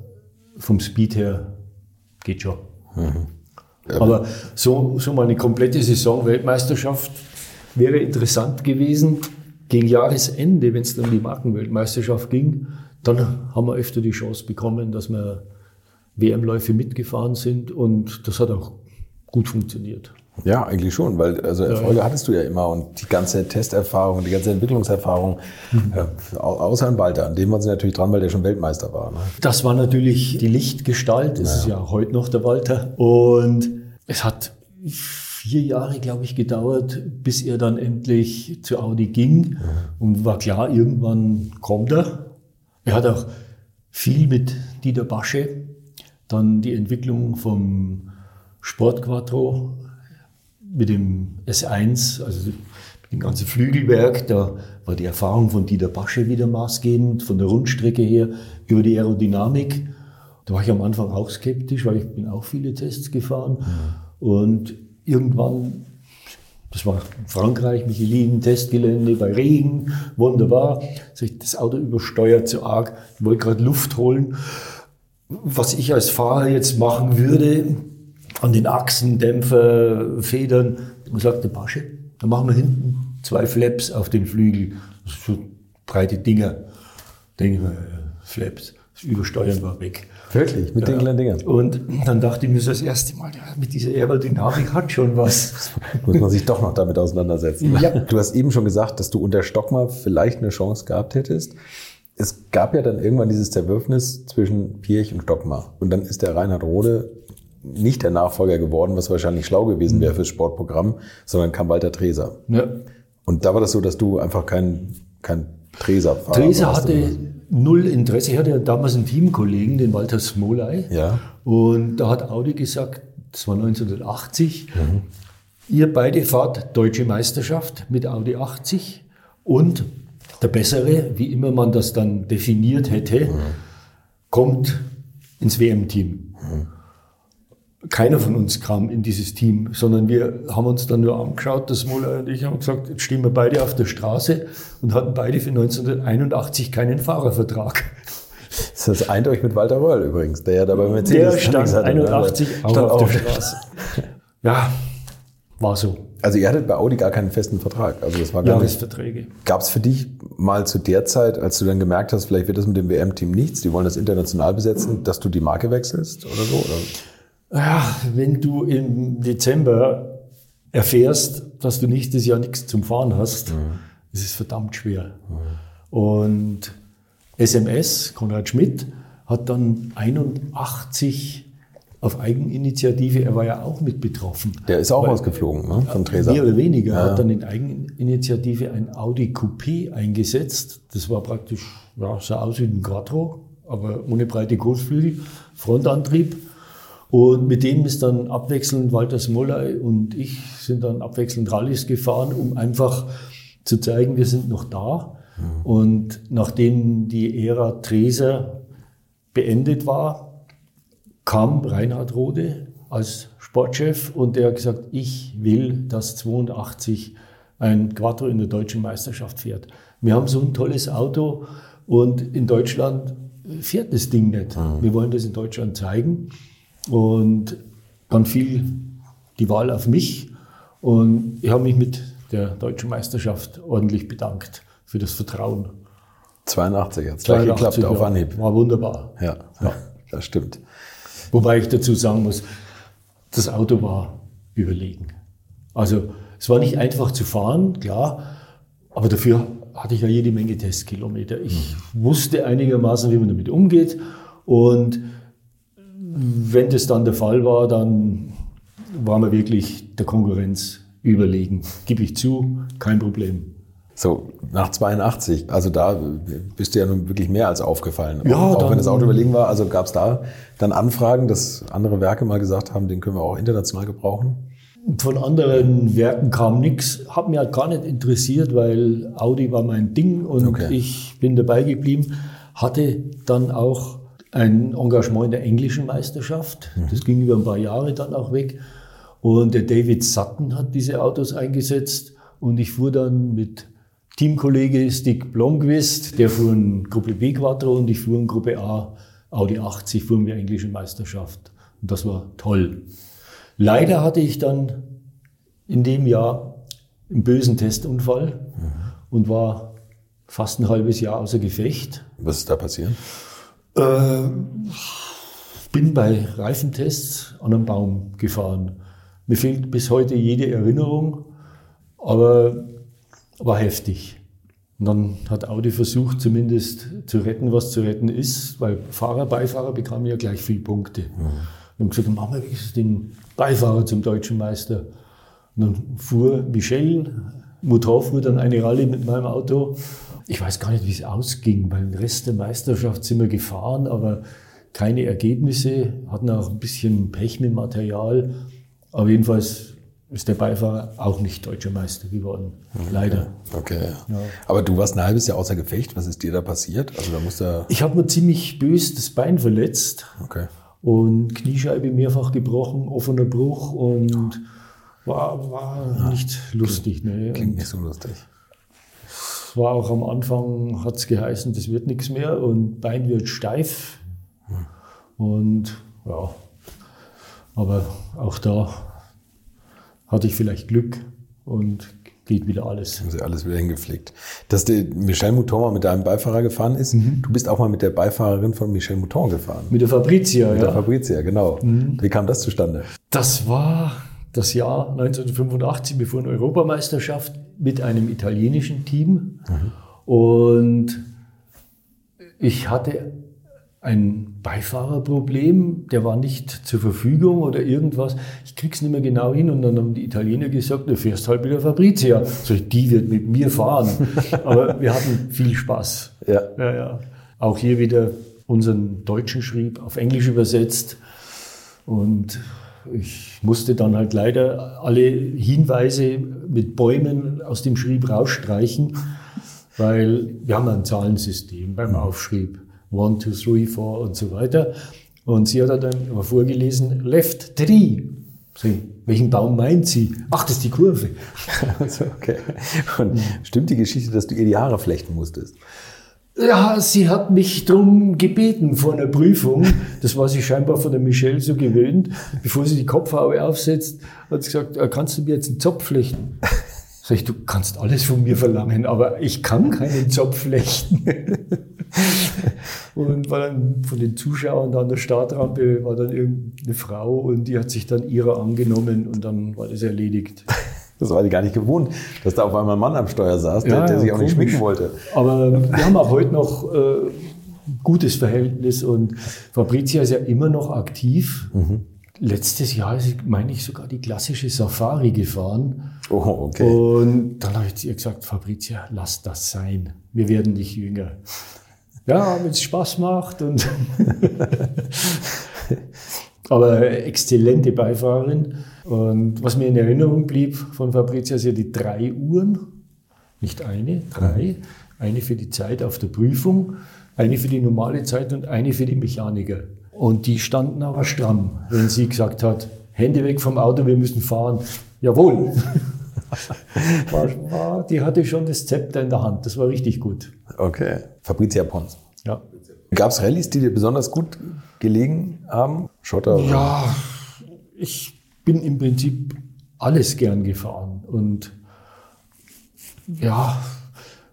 vom Speed her geht schon. Mhm. Ja. Aber so, so mal eine komplette Saison Weltmeisterschaft wäre interessant gewesen. Gegen Jahresende, wenn es dann die Markenweltmeisterschaft ging, dann haben wir öfter die Chance bekommen, dass wir WM-Läufe mitgefahren sind und das hat auch gut funktioniert. Ja, eigentlich schon, weil also Erfolge ja. hattest du ja immer und die ganze Testerfahrung, die ganze Entwicklungserfahrung, mhm. äh, außer an Walter, an dem waren sie natürlich dran, weil der schon Weltmeister war. Ne? Das war natürlich die Lichtgestalt, das ja. ist ja heute noch der Walter und es hat vier Jahre, glaube ich, gedauert, bis er dann endlich zu Audi ging mhm. und war klar, irgendwann kommt er. Er hat auch viel mit Dieter Basche dann die Entwicklung vom Sportquattro mit dem S1, also mit dem ganzen Flügelwerk, da war die Erfahrung von Dieter Basche wieder maßgebend, von der Rundstrecke her, über die Aerodynamik. Da war ich am Anfang auch skeptisch, weil ich bin auch viele Tests gefahren. Und irgendwann, das war Frankreich, Michelin, Testgelände bei Regen, wunderbar. Das Auto übersteuert zu arg, ich wollte gerade Luft holen was ich als Fahrer jetzt machen würde, an den Achsen, Dämpfer, Federn, man sagt, der Pasche, da machen wir hinten zwei Flaps auf den Flügel, so breite Dinger. Denke ich mir, Flaps, das Übersteuern war weg. Wirklich, mit ja. den kleinen Dingern. Und dann dachte ich mir so das erste Mal, ja, mit dieser Aerodynamik hat schon was. Muss man sich doch noch damit auseinandersetzen. Ja. Du hast eben schon gesagt, dass du unter Stockmar vielleicht eine Chance gehabt hättest es gab ja dann irgendwann dieses Zerwürfnis zwischen Pirch und Stockmar. Und dann ist der Reinhard Rode nicht der Nachfolger geworden, was wahrscheinlich schlau gewesen wäre fürs Sportprogramm, sondern kam Walter Treser. Ja. Und da war das so, dass du einfach kein, kein Treser-Fahrer Treser hatte null Interesse. Ich hatte ja damals einen Teamkollegen, den Walter Smolay. Ja. Und da hat Audi gesagt, das war 1980, mhm. ihr beide fahrt Deutsche Meisterschaft mit Audi 80 und der Bessere, wie immer man das dann definiert hätte, mhm. kommt ins WM-Team. Mhm. Keiner von uns kam in dieses Team, sondern wir haben uns dann nur angeschaut, das Muller und ich haben gesagt, jetzt stehen wir beide auf der Straße und hatten beide für 1981 keinen Fahrervertrag. Das ist eindeutig mit Walter Röhrl übrigens, der ja dabei mit Mercedes Der stand hatte, 81 stand auf, auf der Straße. ja, war so. Also ihr hattet bei Audi gar keinen festen Vertrag. Also das war gar Jahresverträge. Gab es für dich mal zu der Zeit, als du dann gemerkt hast, vielleicht wird das mit dem WM-Team nichts, die wollen das international besetzen, dass du die Marke wechselst oder so? Oder? Ja, wenn du im Dezember erfährst, dass du nächstes Jahr nichts zum Fahren hast, mhm. ist es verdammt schwer. Mhm. Und SMS, Konrad Schmidt, hat dann 81 auf Eigeninitiative, er war ja auch mit betroffen. Der ist auch rausgeflogen ne, von Tresa. Mehr oder weniger. Er hat dann in Eigeninitiative ein Audi Coupé eingesetzt. Das war praktisch, ja, sah aus wie ein Quattro, aber ohne breite Kotflügel, Frontantrieb. Und mit dem ist dann abwechselnd Walter Smolley und ich sind dann abwechselnd Rallyes gefahren, um einfach zu zeigen, wir sind noch da. Mhm. Und nachdem die Ära Treser beendet war, kam Reinhard Rode als Sportchef und der hat gesagt, ich will, dass 82 ein Quattro in der deutschen Meisterschaft fährt. Wir haben so ein tolles Auto und in Deutschland fährt das Ding nicht. Mhm. Wir wollen das in Deutschland zeigen und dann fiel die Wahl auf mich und ich habe mich mit der deutschen Meisterschaft ordentlich bedankt für das Vertrauen. 82 hat es gleich geklappt auf Anhieb. War wunderbar. Ja, ja, das stimmt. Wobei ich dazu sagen muss, das Auto war überlegen. Also es war nicht einfach zu fahren, klar, aber dafür hatte ich ja jede Menge Testkilometer. Ich wusste einigermaßen, wie man damit umgeht und wenn das dann der Fall war, dann war man wirklich der Konkurrenz überlegen. Gib ich zu, kein Problem. So, nach 82, also da bist du ja nun wirklich mehr als aufgefallen. Ja, auch dann, wenn das Auto überlegen war, also gab es da dann Anfragen, dass andere Werke mal gesagt haben, den können wir auch international gebrauchen? Von anderen Werken kam nichts, hat mich halt gar nicht interessiert, weil Audi war mein Ding und okay. ich bin dabei geblieben. Hatte dann auch ein Engagement in der englischen Meisterschaft. Mhm. Das ging über ein paar Jahre dann auch weg. Und der David Sutton hat diese Autos eingesetzt und ich fuhr dann mit Teamkollege Stick Blomqvist, der fuhr in Gruppe B Quattro und ich fuhr in Gruppe A Audi 80, fuhren wir englische Meisterschaft. Und das war toll. Leider hatte ich dann in dem Jahr einen bösen Testunfall mhm. und war fast ein halbes Jahr außer Gefecht. Was ist da passiert? Äh, bin bei Reifentests an einem Baum gefahren. Mir fehlt bis heute jede Erinnerung, aber war heftig. Und dann hat Audi versucht, zumindest zu retten, was zu retten ist, weil Fahrer, Beifahrer bekamen ja gleich viele Punkte. Mhm. Und haben gesagt, machen wir wenigstens den Beifahrer zum deutschen Meister. Und dann fuhr Michel, Motor fuhr dann eine Rallye mit meinem Auto. Ich weiß gar nicht, wie es ausging, weil den Rest der Meisterschaft sind wir gefahren, aber keine Ergebnisse, hatten auch ein bisschen Pech mit Material. Aber jedenfalls ist der Beifahrer auch nicht deutscher Meister geworden. Okay. Leider. Okay. Ja. Aber du warst ein halbes Jahr außer Gefecht. Was ist dir da passiert? Also da musste ich habe mir ziemlich bös das Bein verletzt. Okay. Und Kniescheibe mehrfach gebrochen, offener Bruch und war, war ja. nicht lustig. Ne? Klingt nicht so lustig. Es war auch am Anfang, hat es geheißen, das wird nichts mehr und Bein wird steif. Hm. Und ja, aber auch da hatte ich vielleicht Glück und geht wieder alles. Haben Sie alles wieder hingepflegt. Dass der Michel Mouton mal mit deinem Beifahrer gefahren ist, mhm. du bist auch mal mit der Beifahrerin von Michel Mouton gefahren. Mit der Fabrizia, mit ja. der Fabrizia, genau. Mhm. Wie kam das zustande? Das war das Jahr 1985, bevor eine Europameisterschaft mit einem italienischen Team. Mhm. Und ich hatte ein Beifahrerproblem, der war nicht zur Verfügung oder irgendwas. Ich krieg's nicht mehr genau hin und dann haben die Italiener gesagt, du fährst halt mit der Fabrizia. So, die wird mit mir fahren. Aber wir hatten viel Spaß. Ja. Ja, ja. Auch hier wieder unseren deutschen Schrieb auf Englisch übersetzt und ich musste dann halt leider alle Hinweise mit Bäumen aus dem Schrieb rausstreichen, weil wir haben ein Zahlensystem beim Aufschrieb. One, two, three, four und so weiter. Und sie hat dann immer vorgelesen, left three. Sie, welchen Baum meint sie? Ach, das ist die Kurve. Also, okay. Und stimmt die Geschichte, dass du ihr die Haare flechten musstest? Ja, sie hat mich darum gebeten vor einer Prüfung. Das war sie scheinbar von der Michelle so gewöhnt. Bevor sie die Kopfhaube aufsetzt, hat sie gesagt, äh, kannst du mir jetzt einen Zopf flechten? Sag ich, du kannst alles von mir verlangen, aber ich kann keinen Zopf flechten. und war dann von den Zuschauern da an der Startrampe war dann irgendeine Frau und die hat sich dann ihrer angenommen und dann war das erledigt. Das war die gar nicht gewohnt, dass da auf einmal ein Mann am Steuer saß, der, ja, der sich auch komisch. nicht schminken wollte. Aber wir haben auch heute noch äh, gutes Verhältnis und Fabrizia ist ja immer noch aktiv. Letztes Jahr ist, meine ich, sogar die klassische Safari gefahren. Oh, okay. Und dann habe ich zu ihr gesagt, Fabrizia, lass das sein. Wir werden nicht jünger. Ja, wenn es Spaß macht. Und Aber exzellente Beifahrerin. Und was mir in Erinnerung blieb von Fabrizia, ist ja die drei Uhren. Nicht eine, drei. Eine für die Zeit auf der Prüfung, eine für die normale Zeit und eine für die Mechaniker. Und die standen aber stramm, wenn sie gesagt hat, Hände weg vom Auto, wir müssen fahren. Jawohl. War, war, die hatte schon das Zepter in der Hand. Das war richtig gut. Okay. Fabrizia Pons. Ja. Gab es Rallyes, die dir besonders gut gelegen haben? Schotter? oder- Ja, ich bin im Prinzip alles gern gefahren. Und ja,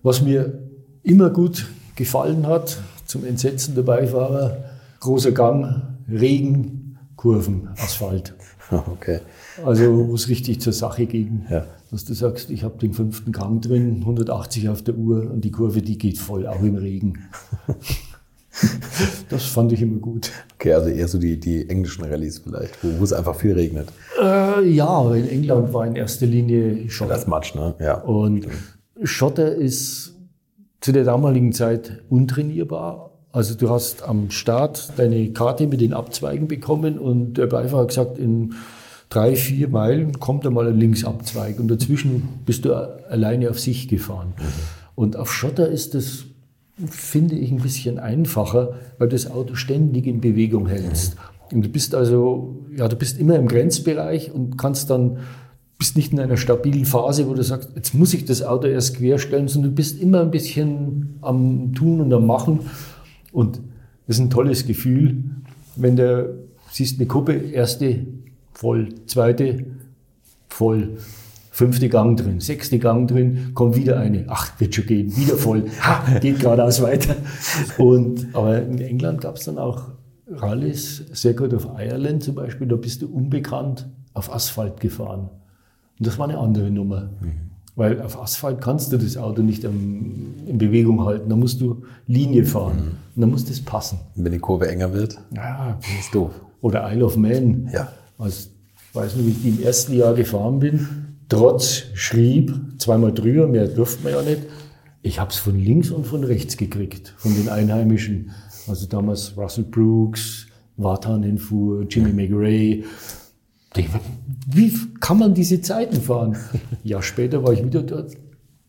was mir immer gut gefallen hat, zum Entsetzen der Beifahrer, großer Gang, Regen, Kurven, Asphalt. Okay. Also wo es richtig zur Sache ging. Ja. Dass du sagst, ich habe den fünften Gang drin, 180 auf der Uhr und die Kurve, die geht voll, auch im Regen. das fand ich immer gut. Okay, also eher so die, die englischen Rallyes vielleicht, wo, wo es einfach viel regnet. Äh, ja, in England war in erster Linie Schotter. Das Matsch, ne? Ja. Und Schotter ist zu der damaligen Zeit untrainierbar. Also du hast am Start deine Karte mit den Abzweigen bekommen und der Beifahrer hat gesagt, in drei, vier Meilen kommt einmal ein Linksabzweig und dazwischen bist du alleine auf sich gefahren. Und auf Schotter ist das, finde ich, ein bisschen einfacher, weil du das Auto ständig in Bewegung hältst. Und du bist also, ja, du bist immer im Grenzbereich und kannst dann bist nicht in einer stabilen Phase, wo du sagst, jetzt muss ich das Auto erst querstellen, sondern du bist immer ein bisschen am Tun und am Machen. Und das ist ein tolles Gefühl, wenn du siehst eine Kuppe, erste voll, zweite voll, fünfte Gang drin, sechste Gang drin, kommt wieder eine, ach, wird schon gehen, wieder voll, ha, geht geradeaus weiter. Und, aber in England gab es dann auch Rallyes, Circuit of Ireland zum Beispiel, da bist du unbekannt auf Asphalt gefahren. Und das war eine andere Nummer. Weil auf Asphalt kannst du das Auto nicht ähm, in Bewegung halten. Da musst du Linie fahren. Und dann muss das passen. Und wenn die Kurve enger wird, Ja, ist doof. oder Isle of Man. Ja. Also, ich weiß nicht, wie ich die im ersten Jahr gefahren bin. Trotz schrieb, zweimal drüber, mehr durfte man ja nicht. Ich habe es von links und von rechts gekriegt, von den Einheimischen. Also damals Russell Brooks, Vatanen fuhr, Jimmy McRae. Wie kann man diese Zeiten fahren? Ein Jahr später war ich wieder dort,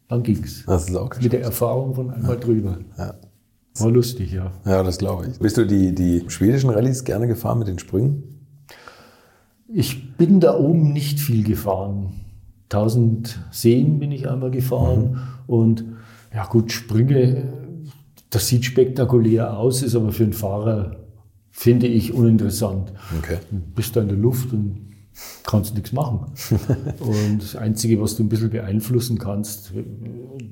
dann ging's. Das ist auch Mit der Erfahrung von einmal drüber. Ja. War lustig, ja. ja, das glaube ich. Bist du die, die schwedischen Rallyes gerne gefahren mit den Sprüngen? Ich bin da oben nicht viel gefahren. 1000 Seen bin ich einmal gefahren und ja gut, Sprünge, das sieht spektakulär aus, ist aber für einen Fahrer, finde ich, uninteressant. Okay. Du bist da in der Luft und kannst nichts machen. und das Einzige, was du ein bisschen beeinflussen kannst,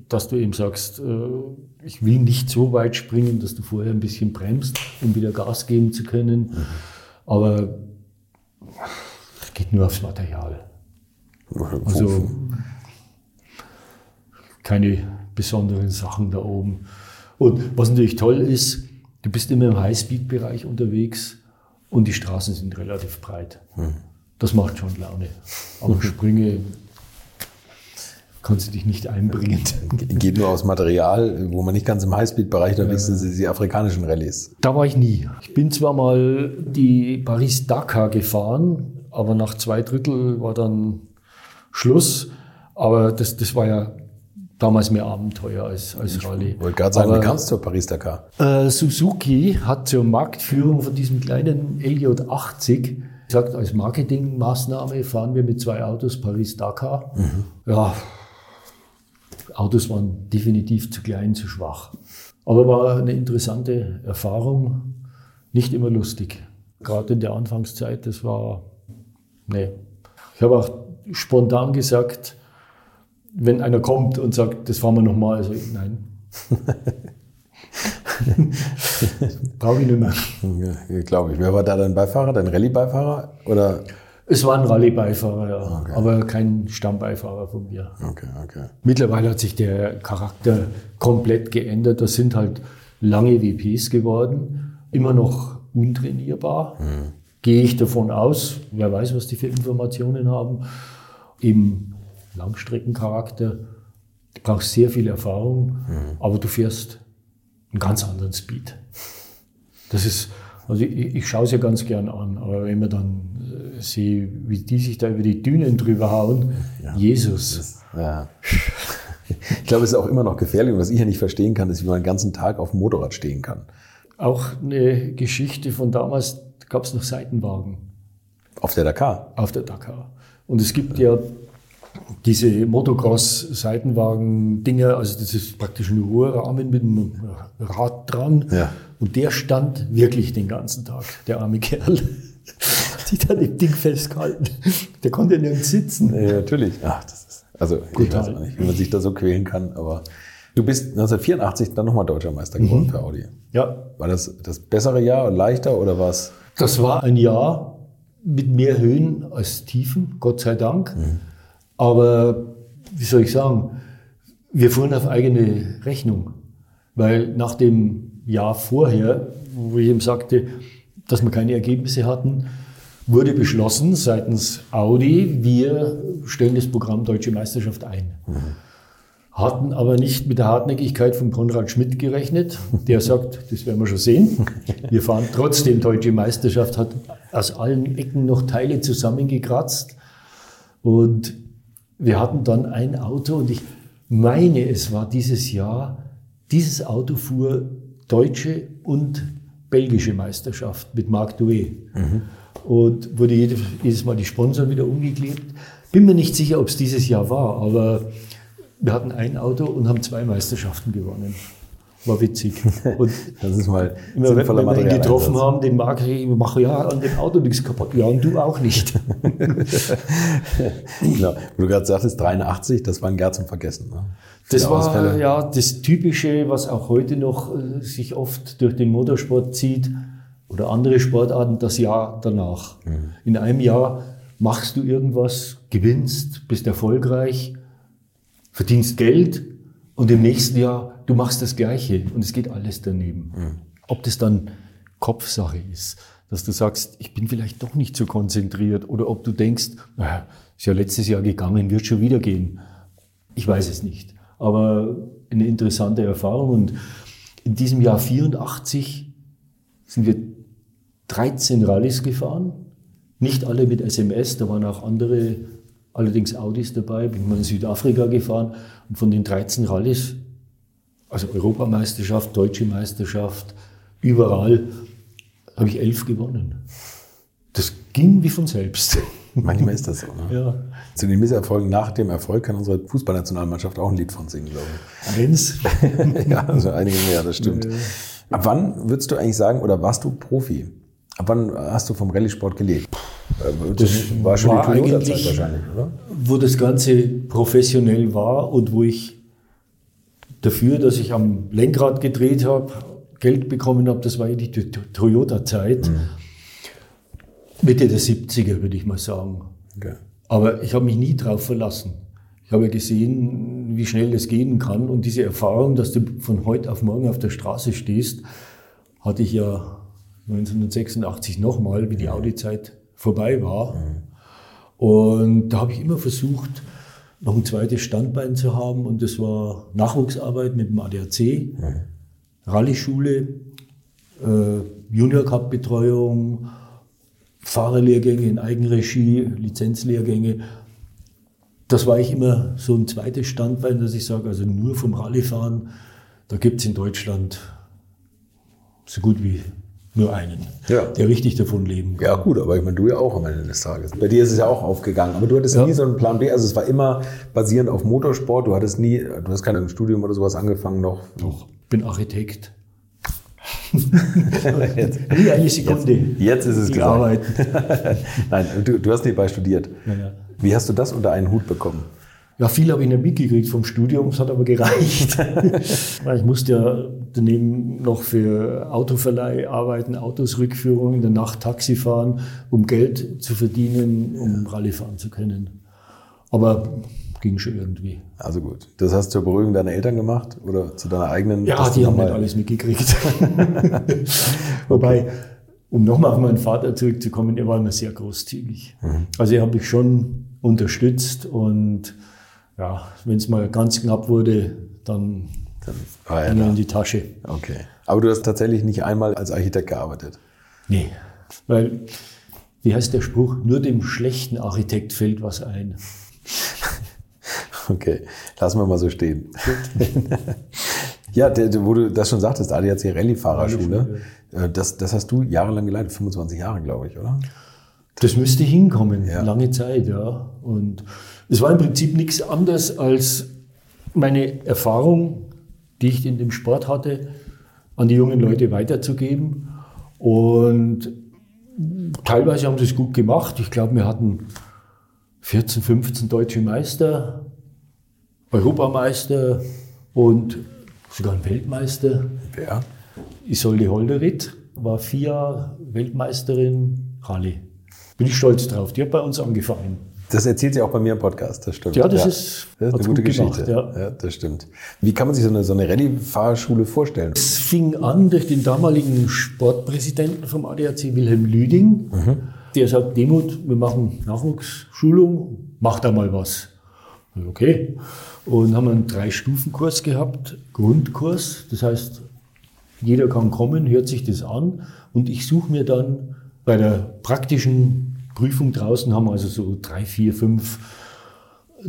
dass du eben sagst, äh, ich will nicht so weit springen, dass du vorher ein bisschen bremst, um wieder Gas geben zu können. Aber es geht nur aufs Material. Also keine besonderen Sachen da oben. Und was natürlich toll ist, du bist immer im Highspeed-Bereich unterwegs und die Straßen sind relativ breit. Das macht schon Laune. Aber Sprünge kannst du dich nicht einbringen. Geht nur aus Material, wo man nicht ganz im Highspeed-Bereich unterwegs ist, ist die afrikanischen Rallyes. Da war ich nie. Ich bin zwar mal die Paris-Dakar gefahren, aber nach zwei Drittel war dann Schluss. Aber das, das war ja damals mehr Abenteuer als, als Rallye. Ich wollte gerade sagen, Aber- wie kam es zur Paris-Dakar? Äh, Suzuki hat zur Marktführung von diesem kleinen LJ80 gesagt, als Marketingmaßnahme fahren wir mit zwei Autos Paris-Dakar. Ja, Autos waren definitiv zu klein, zu schwach. Aber war eine interessante Erfahrung, nicht immer lustig. Gerade in der Anfangszeit, das war, nee. Ich habe auch spontan gesagt, wenn einer kommt und sagt, das fahren wir nochmal, also nein. Brauche ich nicht mehr. Ja, glaube ich. Wer war da dein Beifahrer? Dein Rallye-Beifahrer? Oder? Es war ein Rallye-Beifahrer, ja, aber kein Stammbeifahrer von mir. Okay, okay. Mittlerweile hat sich der Charakter komplett geändert. Das sind halt lange WPs geworden, immer noch untrainierbar. Mhm. Gehe ich davon aus, wer weiß, was die für Informationen haben, im Langstreckencharakter. Du brauchst sehr viel Erfahrung, mhm. aber du fährst einen ganz anderen Speed. Das ist, also ich, ich schaue es ja ganz gern an, aber wenn man dann äh, sehe, wie die sich da über die Dünen drüber hauen, ja, Jesus. Ist, ja. Ich glaube, es ist auch immer noch gefährlich. Und was ich ja nicht verstehen kann, ist, wie man den ganzen Tag auf dem Motorrad stehen kann. Auch eine Geschichte von damals gab es noch Seitenwagen. Auf der Dakar? Auf der Dakar. Und es gibt ja diese Motocross-Seitenwagen-Dinger, also das ist praktisch ein Ruhrrahmen mit einem Rad dran. Ja. Und der stand wirklich den ganzen Tag, der arme Kerl. Die dann im Ding festgehalten. Der konnte nirgends sitzen. Ja, natürlich. Ach, das ist, also, Gut, ich weiß auch nicht, wie man sich da so quälen kann, aber du bist 1984 dann nochmal Deutscher Meister geworden mhm. für Audi. Ja. War das das bessere Jahr und leichter oder was? Das war ein Jahr mit mehr Höhen als Tiefen, Gott sei Dank. Mhm. Aber wie soll ich sagen, wir fuhren auf eigene Rechnung. Weil nach dem Jahr vorher, wo ich ihm sagte, dass wir keine Ergebnisse hatten, wurde beschlossen seitens Audi, wir stellen das Programm Deutsche Meisterschaft ein. Mhm. Hatten aber nicht mit der Hartnäckigkeit von Konrad Schmidt gerechnet, der sagt, das werden wir schon sehen. Wir fahren trotzdem Deutsche Meisterschaft, hat aus allen Ecken noch Teile zusammengekratzt. Und wir hatten dann ein Auto und ich meine, es war dieses Jahr, dieses Auto fuhr deutsche und belgische Meisterschaft mit Marc Douet. Mhm. Und wurde jedes, jedes Mal die Sponsoren wieder umgeklebt. Bin mir nicht sicher, ob es dieses Jahr war, aber wir hatten ein Auto und haben zwei Meisterschaften gewonnen. War witzig. Und das ist mal immer, wenn, wenn wir ihn getroffen Einsatz. haben, den mag ich, mache ja an dem Auto nichts kaputt. Ja, und du auch nicht. genau. Du gerade sagtest, 83, das war ein Jahr zum Vergessen. Ne? Das war Ausfälle. ja das Typische, was auch heute noch äh, sich oft durch den Motorsport zieht oder andere Sportarten, das Jahr danach. Mhm. In einem Jahr machst du irgendwas, gewinnst, bist erfolgreich, verdienst Geld und im nächsten Jahr du machst das Gleiche und es geht alles daneben. Mhm. Ob das dann Kopfsache ist, dass du sagst, ich bin vielleicht doch nicht so konzentriert oder ob du denkst, naja, ist ja letztes Jahr gegangen, wird schon wieder gehen. Ich weiß es nicht. Aber eine interessante Erfahrung und in diesem Jahr 84 sind wir 13 Rallyes gefahren. Nicht alle mit SMS, da waren auch andere, allerdings Audis dabei. Bin mal in Südafrika gefahren und von den 13 Rallyes also Europameisterschaft, Deutsche Meisterschaft, überall habe ich elf gewonnen. Das ging wie von selbst. Manchmal ist das so. Ne? Ja. Zu den Misserfolgen nach dem Erfolg kann unsere Fußballnationalmannschaft auch ein Lied von singen, glaube ich. Eins? ja, also einige mehr, das stimmt. Ab wann würdest du eigentlich sagen, oder warst du Profi? Ab wann hast du vom Rallye-Sport gelebt? Das war schon war die Toyota-Zeit wahrscheinlich, oder? Wo das Ganze professionell war und wo ich dafür, dass ich am Lenkrad gedreht habe, Geld bekommen habe. Das war die Toyota-Zeit. Mhm. Mitte der 70er, würde ich mal sagen. Okay. Aber ich habe mich nie darauf verlassen. Ich habe gesehen, wie schnell das gehen kann. Und diese Erfahrung, dass du von heute auf morgen auf der Straße stehst, hatte ich ja 1986 nochmal, wie die Audi-Zeit vorbei war. Und da habe ich immer versucht, noch ein zweites Standbein zu haben und das war Nachwuchsarbeit mit dem ADAC. Rallye-Schule, äh, Junior Cup Betreuung, Fahrerlehrgänge in Eigenregie, Lizenzlehrgänge. Das war ich immer so ein zweites Standbein, dass ich sage, also nur vom Rallyefahren, da gibt es in Deutschland so gut wie nur einen, ja. der richtig davon leben kann. Ja, gut, aber ich meine, du ja auch am Ende des Tages. Bei dir ist es ja auch aufgegangen, aber du hattest ja. nie so einen Plan B. Also es war immer basierend auf Motorsport. Du hattest nie, du hast kein Studium oder sowas angefangen noch. Doch, bin Architekt. jetzt, nie eine Sekunde. Jetzt, jetzt ist es gesagt. Nein, du, du hast nebenbei studiert. Ja. Wie hast du das unter einen Hut bekommen? Ja, viel habe ich nicht mitgekriegt vom Studium, es hat aber gereicht. ich musste ja daneben noch für Autoverleih arbeiten, Autos Rückführung, in der Nacht Taxi fahren, um Geld zu verdienen, um Rallye fahren zu können. Aber ging schon irgendwie. Also gut. Das hast du zur Beruhigung deiner Eltern gemacht oder zu deiner eigenen? Ja, die haben nicht alles mitgekriegt. Wobei, um nochmal auf meinen Vater zurückzukommen, er war immer sehr großzügig. Also er hat mich schon unterstützt und ja, wenn es mal ganz knapp wurde, dann Dann er da. in die Tasche. Okay. Aber du hast tatsächlich nicht einmal als Architekt gearbeitet. Nee, weil, wie heißt der Spruch, nur dem schlechten Architekt fällt was ein. Okay, lassen wir mal so stehen. ja, wo du das schon sagtest, ADAC Rallye-Fahrerschule, äh, das, das hast du jahrelang geleitet, 25 Jahre, glaube ich, oder? Das müsste hinkommen, Ja. lange Zeit, ja. Und es war im Prinzip nichts anderes als meine Erfahrung, die ich in dem Sport hatte, an die jungen Leute weiterzugeben. Und teilweise haben sie es gut gemacht. Ich glaube, wir hatten 14, 15 deutsche Meister, Europameister und sogar einen Weltmeister. Wer? Isolde Holderith war vier Weltmeisterin Rallye. Bin ich stolz drauf. Die hat bei uns angefangen. Das erzählt sie auch bei mir im Podcast, das stimmt. Ja, das ist- das ist eine gute gut Geschichte. gemacht, ja. das stimmt. Wie kann man sich so eine, so eine Rallye-Fahrschule vorstellen? Es fing an durch den damaligen Sportpräsidenten vom ADAC, Wilhelm Lüding. Der sagt, Demut, wir machen Nachwuchsschulung, mach da mal was. Okay. Und haben einen Drei-Stufen-Kurs gehabt, Grundkurs. Das heißt, jeder kann kommen, hört sich das an und ich suche mir dann bei der praktischen Prüfung draußen, haben also so drei, vier, fünf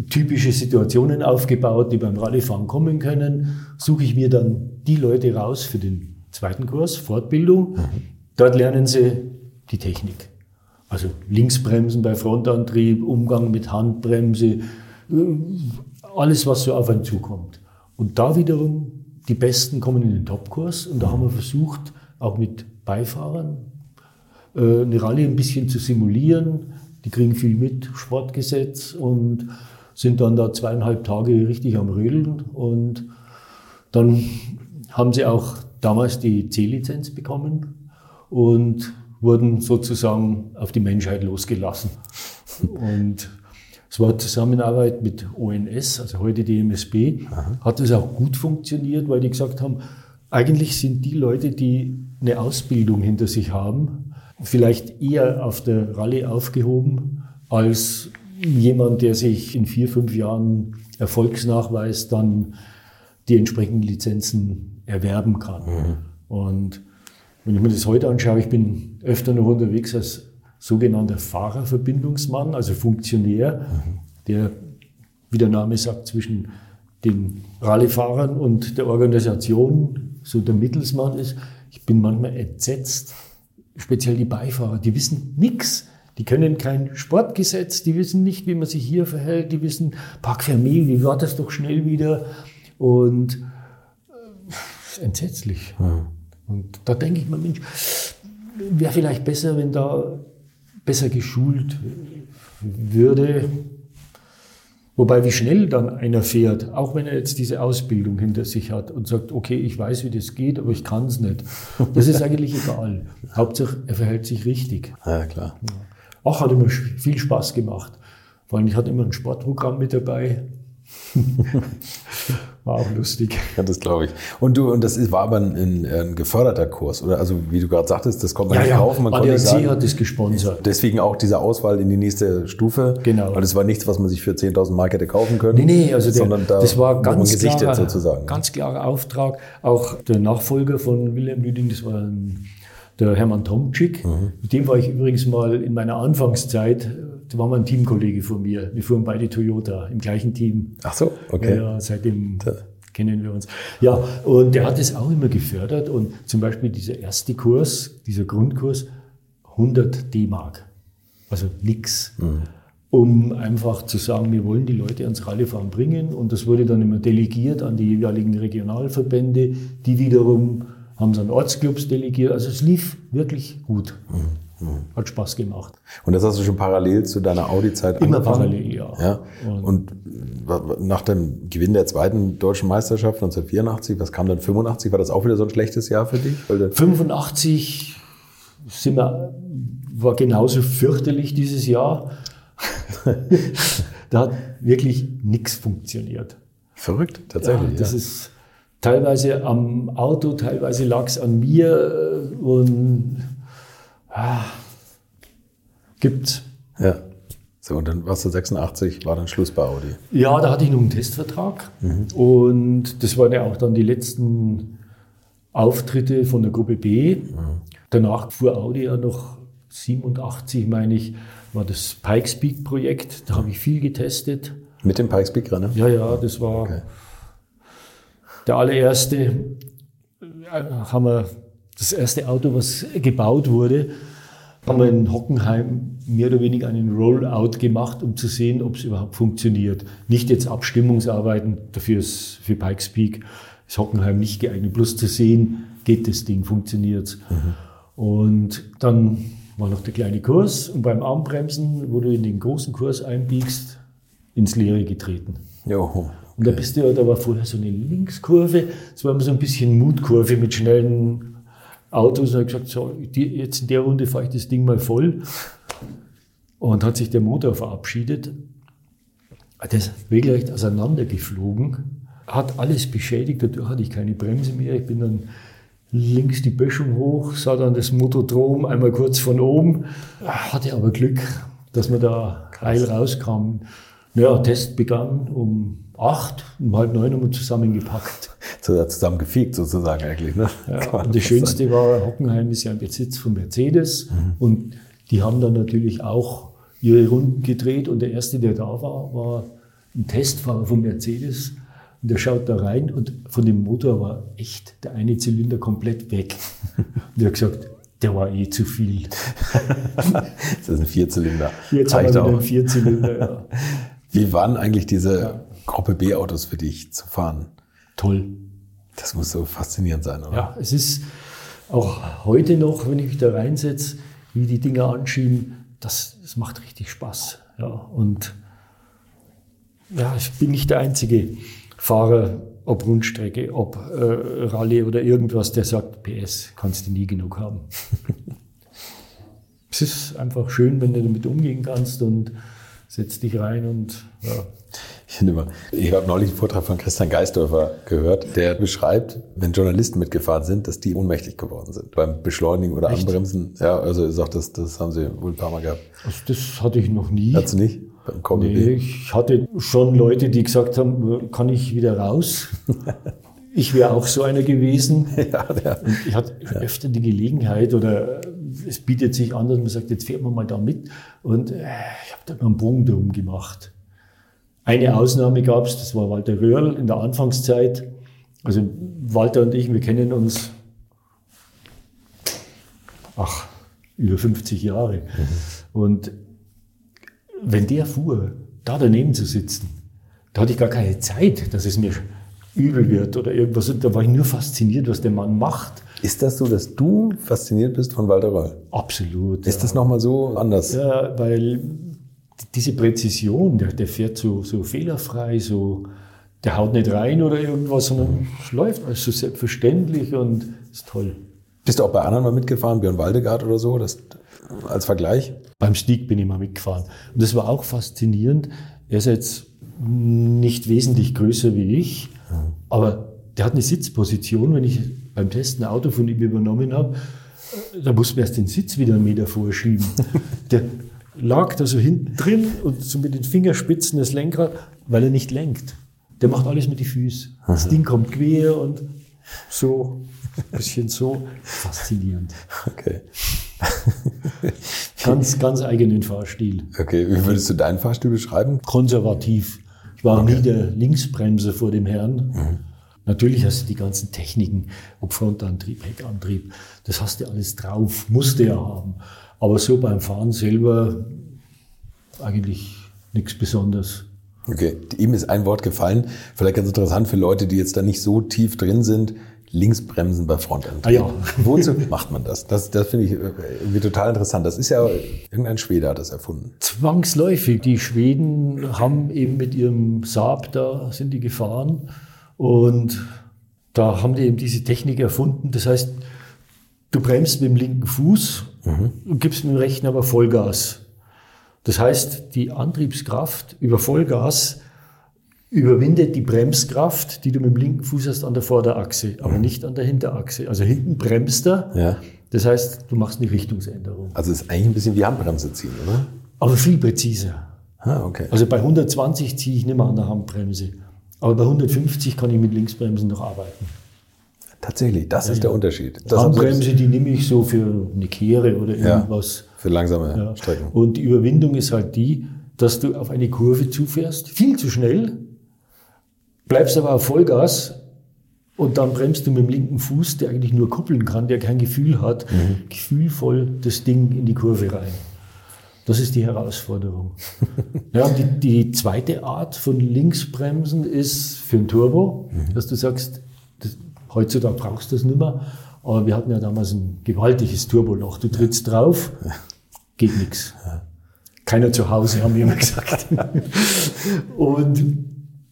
typische Situationen aufgebaut, die beim Rallyefahren kommen können, suche ich mir dann die Leute raus für den zweiten Kurs, Fortbildung. Dort lernen sie die Technik. Also Linksbremsen bei Frontantrieb, Umgang mit Handbremse, äh, alles, was so auf einen zukommt. Und da wiederum, die Besten kommen in den Topkurs und da haben wir versucht, auch mit Beifahrern eine Rallye ein bisschen zu simulieren. Die kriegen viel mit, Sportgesetz und sind dann da zweieinhalb Tage richtig am Rödeln. Und dann haben sie auch damals die C-Lizenz bekommen und wurden sozusagen auf die Menschheit losgelassen. Und es war Zusammenarbeit mit ONS, also heute die MSB, hat das auch gut funktioniert, weil die gesagt haben, eigentlich sind die Leute, die eine Ausbildung hinter sich haben, vielleicht eher auf der Rallye aufgehoben als jemand, der sich in vier, fünf Jahren Erfolgsnachweis dann die entsprechenden Lizenzen erwerben kann. Und wenn ich mir das heute anschaue, ich bin öfter noch unterwegs als sogenannter Fahrerverbindungsmann, also Funktionär, der, wie der Name sagt, zwischen den Rallyefahrern und der Organisation so der Mittelsmann ist. Ich bin manchmal entsetzt, speziell die Beifahrer, die wissen nichts. Die können kein Sportgesetz, die wissen nicht, wie man sich hier verhält, die wissen, Park Fermé, wie war das doch schnell wieder? Und äh, entsetzlich. Und da denke ich mir, Mensch, wäre vielleicht besser, wenn da besser geschult würde. Wobei, wie schnell dann einer fährt, auch wenn er jetzt diese Ausbildung hinter sich hat und sagt, okay, ich weiß, wie das geht, aber ich kann es nicht. Das ist eigentlich egal. Hauptsache, er verhält sich richtig. Ja, klar. Auch hat immer viel Spaß gemacht. Vor allem, ich hatte immer ein Sportprogramm mit dabei. War auch lustig. Ja, das glaube ich. Und du, und das ist, war aber ein, ein, ein geförderter Kurs, oder? Also, wie du gerade sagtest, das konnte man nicht kaufen, man konnte nicht ADAC sagen. hat es gesponsert. Deswegen auch diese Auswahl in die nächste Stufe. Genau. Weil das war nichts, was man sich für 10.000 Mark hätte kaufen können. Nee, nee, also der, sondern da das war man ganz gesichtet klarer, sozusagen. ganz klarer Auftrag. Auch der Nachfolger von Wilhelm Lüding, das war ein, der Hermann Tomczyk. Mhm. Mit dem war ich übrigens mal in meiner Anfangszeit, da war mal ein Teamkollege von mir. Wir fuhren beide Toyota im gleichen Team. Ach so, okay. Ja, seitdem kennen wir uns. Ja, und der hat es auch immer gefördert. Und zum Beispiel dieser erste Kurs, dieser Grundkurs, 100 D-Mark. Also nix. Um einfach zu sagen, wir wollen die Leute ans Rallyfahren bringen. Und das wurde dann immer delegiert an die jeweiligen Regionalverbände. Die wiederum haben es an Ortsclubs delegiert. Also es lief wirklich gut. Hat Spaß gemacht. Und das hast du schon parallel zu deiner Audi-Zeit Immer angefangen? parallel, ja. ja. Und nach dem Gewinn der zweiten deutschen Meisterschaft 1984, was kam dann 85? War das auch wieder so ein schlechtes Jahr für dich? Weil du- 85 sind wir, war genauso fürchterlich dieses Jahr. da hat wirklich nichts funktioniert. Verrückt, tatsächlich. Ja, das ja. ist teilweise am Auto, teilweise lag es an mir äh, und ah, gibt. Ja. So, und dann warst du 86, war dann Schluss bei Audi. Ja, da hatte ich noch einen Testvertrag. Mhm. Und das waren ja auch dann die letzten Auftritte von der Gruppe B. Mhm. Danach fuhr Audi ja noch 87, meine ich, war das Pikes Peak Projekt. Da habe ich viel getestet. Mit dem Pikes Peak Rennen? Ja, ja, das war okay. Der allererste. Äh, haben wir das erste Auto, was gebaut wurde, haben wir in Hockenheim mehr oder weniger einen Rollout gemacht, um zu sehen, ob es überhaupt funktioniert. Nicht jetzt Abstimmungsarbeiten, dafür ist für Pikes Peak ist Hockenheim nicht geeignet, bloß zu sehen, geht das Ding, funktioniert mhm. Und dann war noch der kleine Kurs und beim Armbremsen, wo du in den großen Kurs einbiegst, ins Leere getreten. Jo, okay. Und da bist du ja, da war vorher so eine Linkskurve, das war immer so ein bisschen Mutkurve mit schnellen Autos und habe gesagt, so, die, jetzt in der Runde fahre ich das Ding mal voll. Und hat sich der Motor verabschiedet. Das ist regelrecht auseinandergeflogen, hat alles beschädigt, dadurch hatte ich keine Bremse mehr. Ich bin dann links die Böschung hoch, sah dann das Motodrom einmal kurz von oben, hatte aber Glück, dass wir da heil rauskamen. Naja, Test begann um acht, um halb neun haben wir zusammengepackt. Zusammengefiegt sozusagen eigentlich. Ne? Ja, und das Schönste sein. war, Hockenheim ist ja ein Besitz von Mercedes mhm. und die haben dann natürlich auch ihre Runden gedreht und der erste, der da war, war ein Testfahrer von Mercedes und der schaut da rein und von dem Motor war echt der eine Zylinder komplett weg. Und er hat gesagt, der war eh zu viel. das ist ein Vierzylinder. Jetzt haben wir einen Vierzylinder, ja. Wie waren eigentlich diese. Gruppe B-Autos für dich zu fahren? Toll. Das muss so faszinierend sein, oder? Ja, es ist auch heute noch, wenn ich mich da reinsetze, wie die Dinger anschieben, das, das macht richtig Spaß. Ja, und ja, ich bin nicht der einzige Fahrer, ob Rundstrecke, ob äh, Rallye oder irgendwas, der sagt, PS kannst du nie genug haben. es ist einfach schön, wenn du damit umgehen kannst und setzt dich rein und ja. Ich immer, ich habe neulich einen Vortrag von Christian Geisdorfer gehört, der beschreibt, wenn Journalisten mitgefahren sind, dass die ohnmächtig geworden sind beim Beschleunigen oder Echt? Anbremsen. Ja, also er sagt, das, das haben sie wohl ein paar Mal gehabt. Also das hatte ich noch nie. Hast du nicht? Beim nee, ich hatte schon Leute, die gesagt haben, kann ich wieder raus? Ich wäre auch so einer gewesen. Ja, ja. Ich hatte öfter die Gelegenheit oder es bietet sich an, dass man sagt, jetzt fährt man mal da mit. Und äh, ich habe da mal einen Bogen drum gemacht. Eine Ausnahme gab es, das war Walter Röhrl in der Anfangszeit. Also Walter und ich, wir kennen uns, ach, über 50 Jahre. Mhm. Und wenn der fuhr, da daneben zu sitzen, da hatte ich gar keine Zeit, dass es mir übel wird oder irgendwas. Und da war ich nur fasziniert, was der Mann macht. Ist das so, dass du fasziniert bist von Walter Röll? Absolut. Ist ja. das nochmal so anders? Ja, weil diese Präzision, der, der fährt so, so fehlerfrei, so, der haut nicht rein oder irgendwas, sondern es läuft alles so selbstverständlich und ist toll. Bist du auch bei anderen mal mitgefahren, Björn Waldegard oder so, das, als Vergleich? Beim Stieg bin ich mal mitgefahren. Und das war auch faszinierend. Er ist jetzt nicht wesentlich größer wie ich, aber der hat eine Sitzposition. Wenn ich beim Testen ein Auto von ihm übernommen habe, da muss man erst den Sitz wieder einen Meter vorschieben. Der lag da so hinten drin und so mit den Fingerspitzen das Lenkrad, weil er nicht lenkt. Der macht alles mit den Füßen. Das Ding kommt quer und so, ein bisschen so. Faszinierend. Okay. ganz, ganz eigenen Fahrstil. Okay, wie würdest du deinen Fahrstil beschreiben? Konservativ. Ich war okay. nie der Linksbremse vor dem Herrn. Mhm. Natürlich hast du die ganzen Techniken, ob Frontantrieb, Heckantrieb, das hast du alles drauf, musst du ja haben. Aber so beim Fahren selber eigentlich nichts Besonderes. Okay, ihm ist ein Wort gefallen, vielleicht ganz interessant für Leute, die jetzt da nicht so tief drin sind. Linksbremsen bei Frontantrieb. Ah ja. Wozu macht man das? Das, das finde ich äh, irgendwie total interessant. Das ist ja, irgendein Schwede hat das erfunden. Zwangsläufig. Die Schweden haben eben mit ihrem Saab, da sind die gefahren und da haben die eben diese Technik erfunden. Das heißt, du bremst mit dem linken Fuß mhm. und gibst mit dem rechten aber Vollgas. Das heißt, die Antriebskraft über Vollgas überwindet die Bremskraft, die du mit dem linken Fuß hast an der Vorderachse, aber nicht an der Hinterachse. Also hinten bremst er. Ja. Das heißt, du machst eine Richtungsänderung. Also ist eigentlich ein bisschen wie Handbremse ziehen, oder? Aber viel präziser. Ah, okay. Also bei 120 ziehe ich nicht mehr an der Handbremse. Aber bei 150 kann ich mit Linksbremsen noch arbeiten. Tatsächlich, das ist der Unterschied. Das Handbremse, die nehme ich so für eine Kehre oder Ja. irgendwas. für langsame Ja. Strecken. Und die Überwindung ist halt die, dass du auf eine Kurve zufährst, viel zu schnell, bleibst aber auf Vollgas und dann bremst du mit dem linken Fuß, der eigentlich nur kuppeln kann, der kein Gefühl hat, Mhm. gefühlvoll das Ding in die Kurve rein. Das ist die Herausforderung. ja, die, die zweite Art von Linksbremsen ist für ein Turbo, Mhm. dass du sagst, das, heutzutage brauchst du das nicht mehr, aber wir hatten ja damals ein gewaltiges Turboloch. Du trittst drauf, geht nichts. Keiner zu Hause, haben wir immer gesagt. und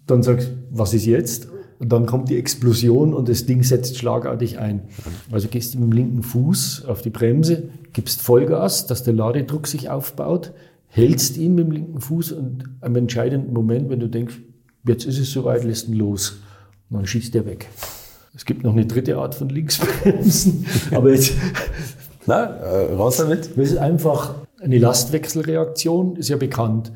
dann sagst du, was ist jetzt? Und dann kommt die Explosion und das Ding setzt schlagartig ein. Also gehst du mit dem linken Fuß auf die Bremse, gibst Vollgas, dass der Ladedruck sich aufbaut, hältst ihn mit dem linken Fuß und am entscheidenden Moment, wenn du denkst, jetzt ist es soweit, lässt ihn los. Und dann schießt der weg. Es gibt noch eine dritte Art von Linksbremsen, aber jetzt Na, äh, raus damit. das ist einfach eine Lastwechselreaktion, ist ja bekannt.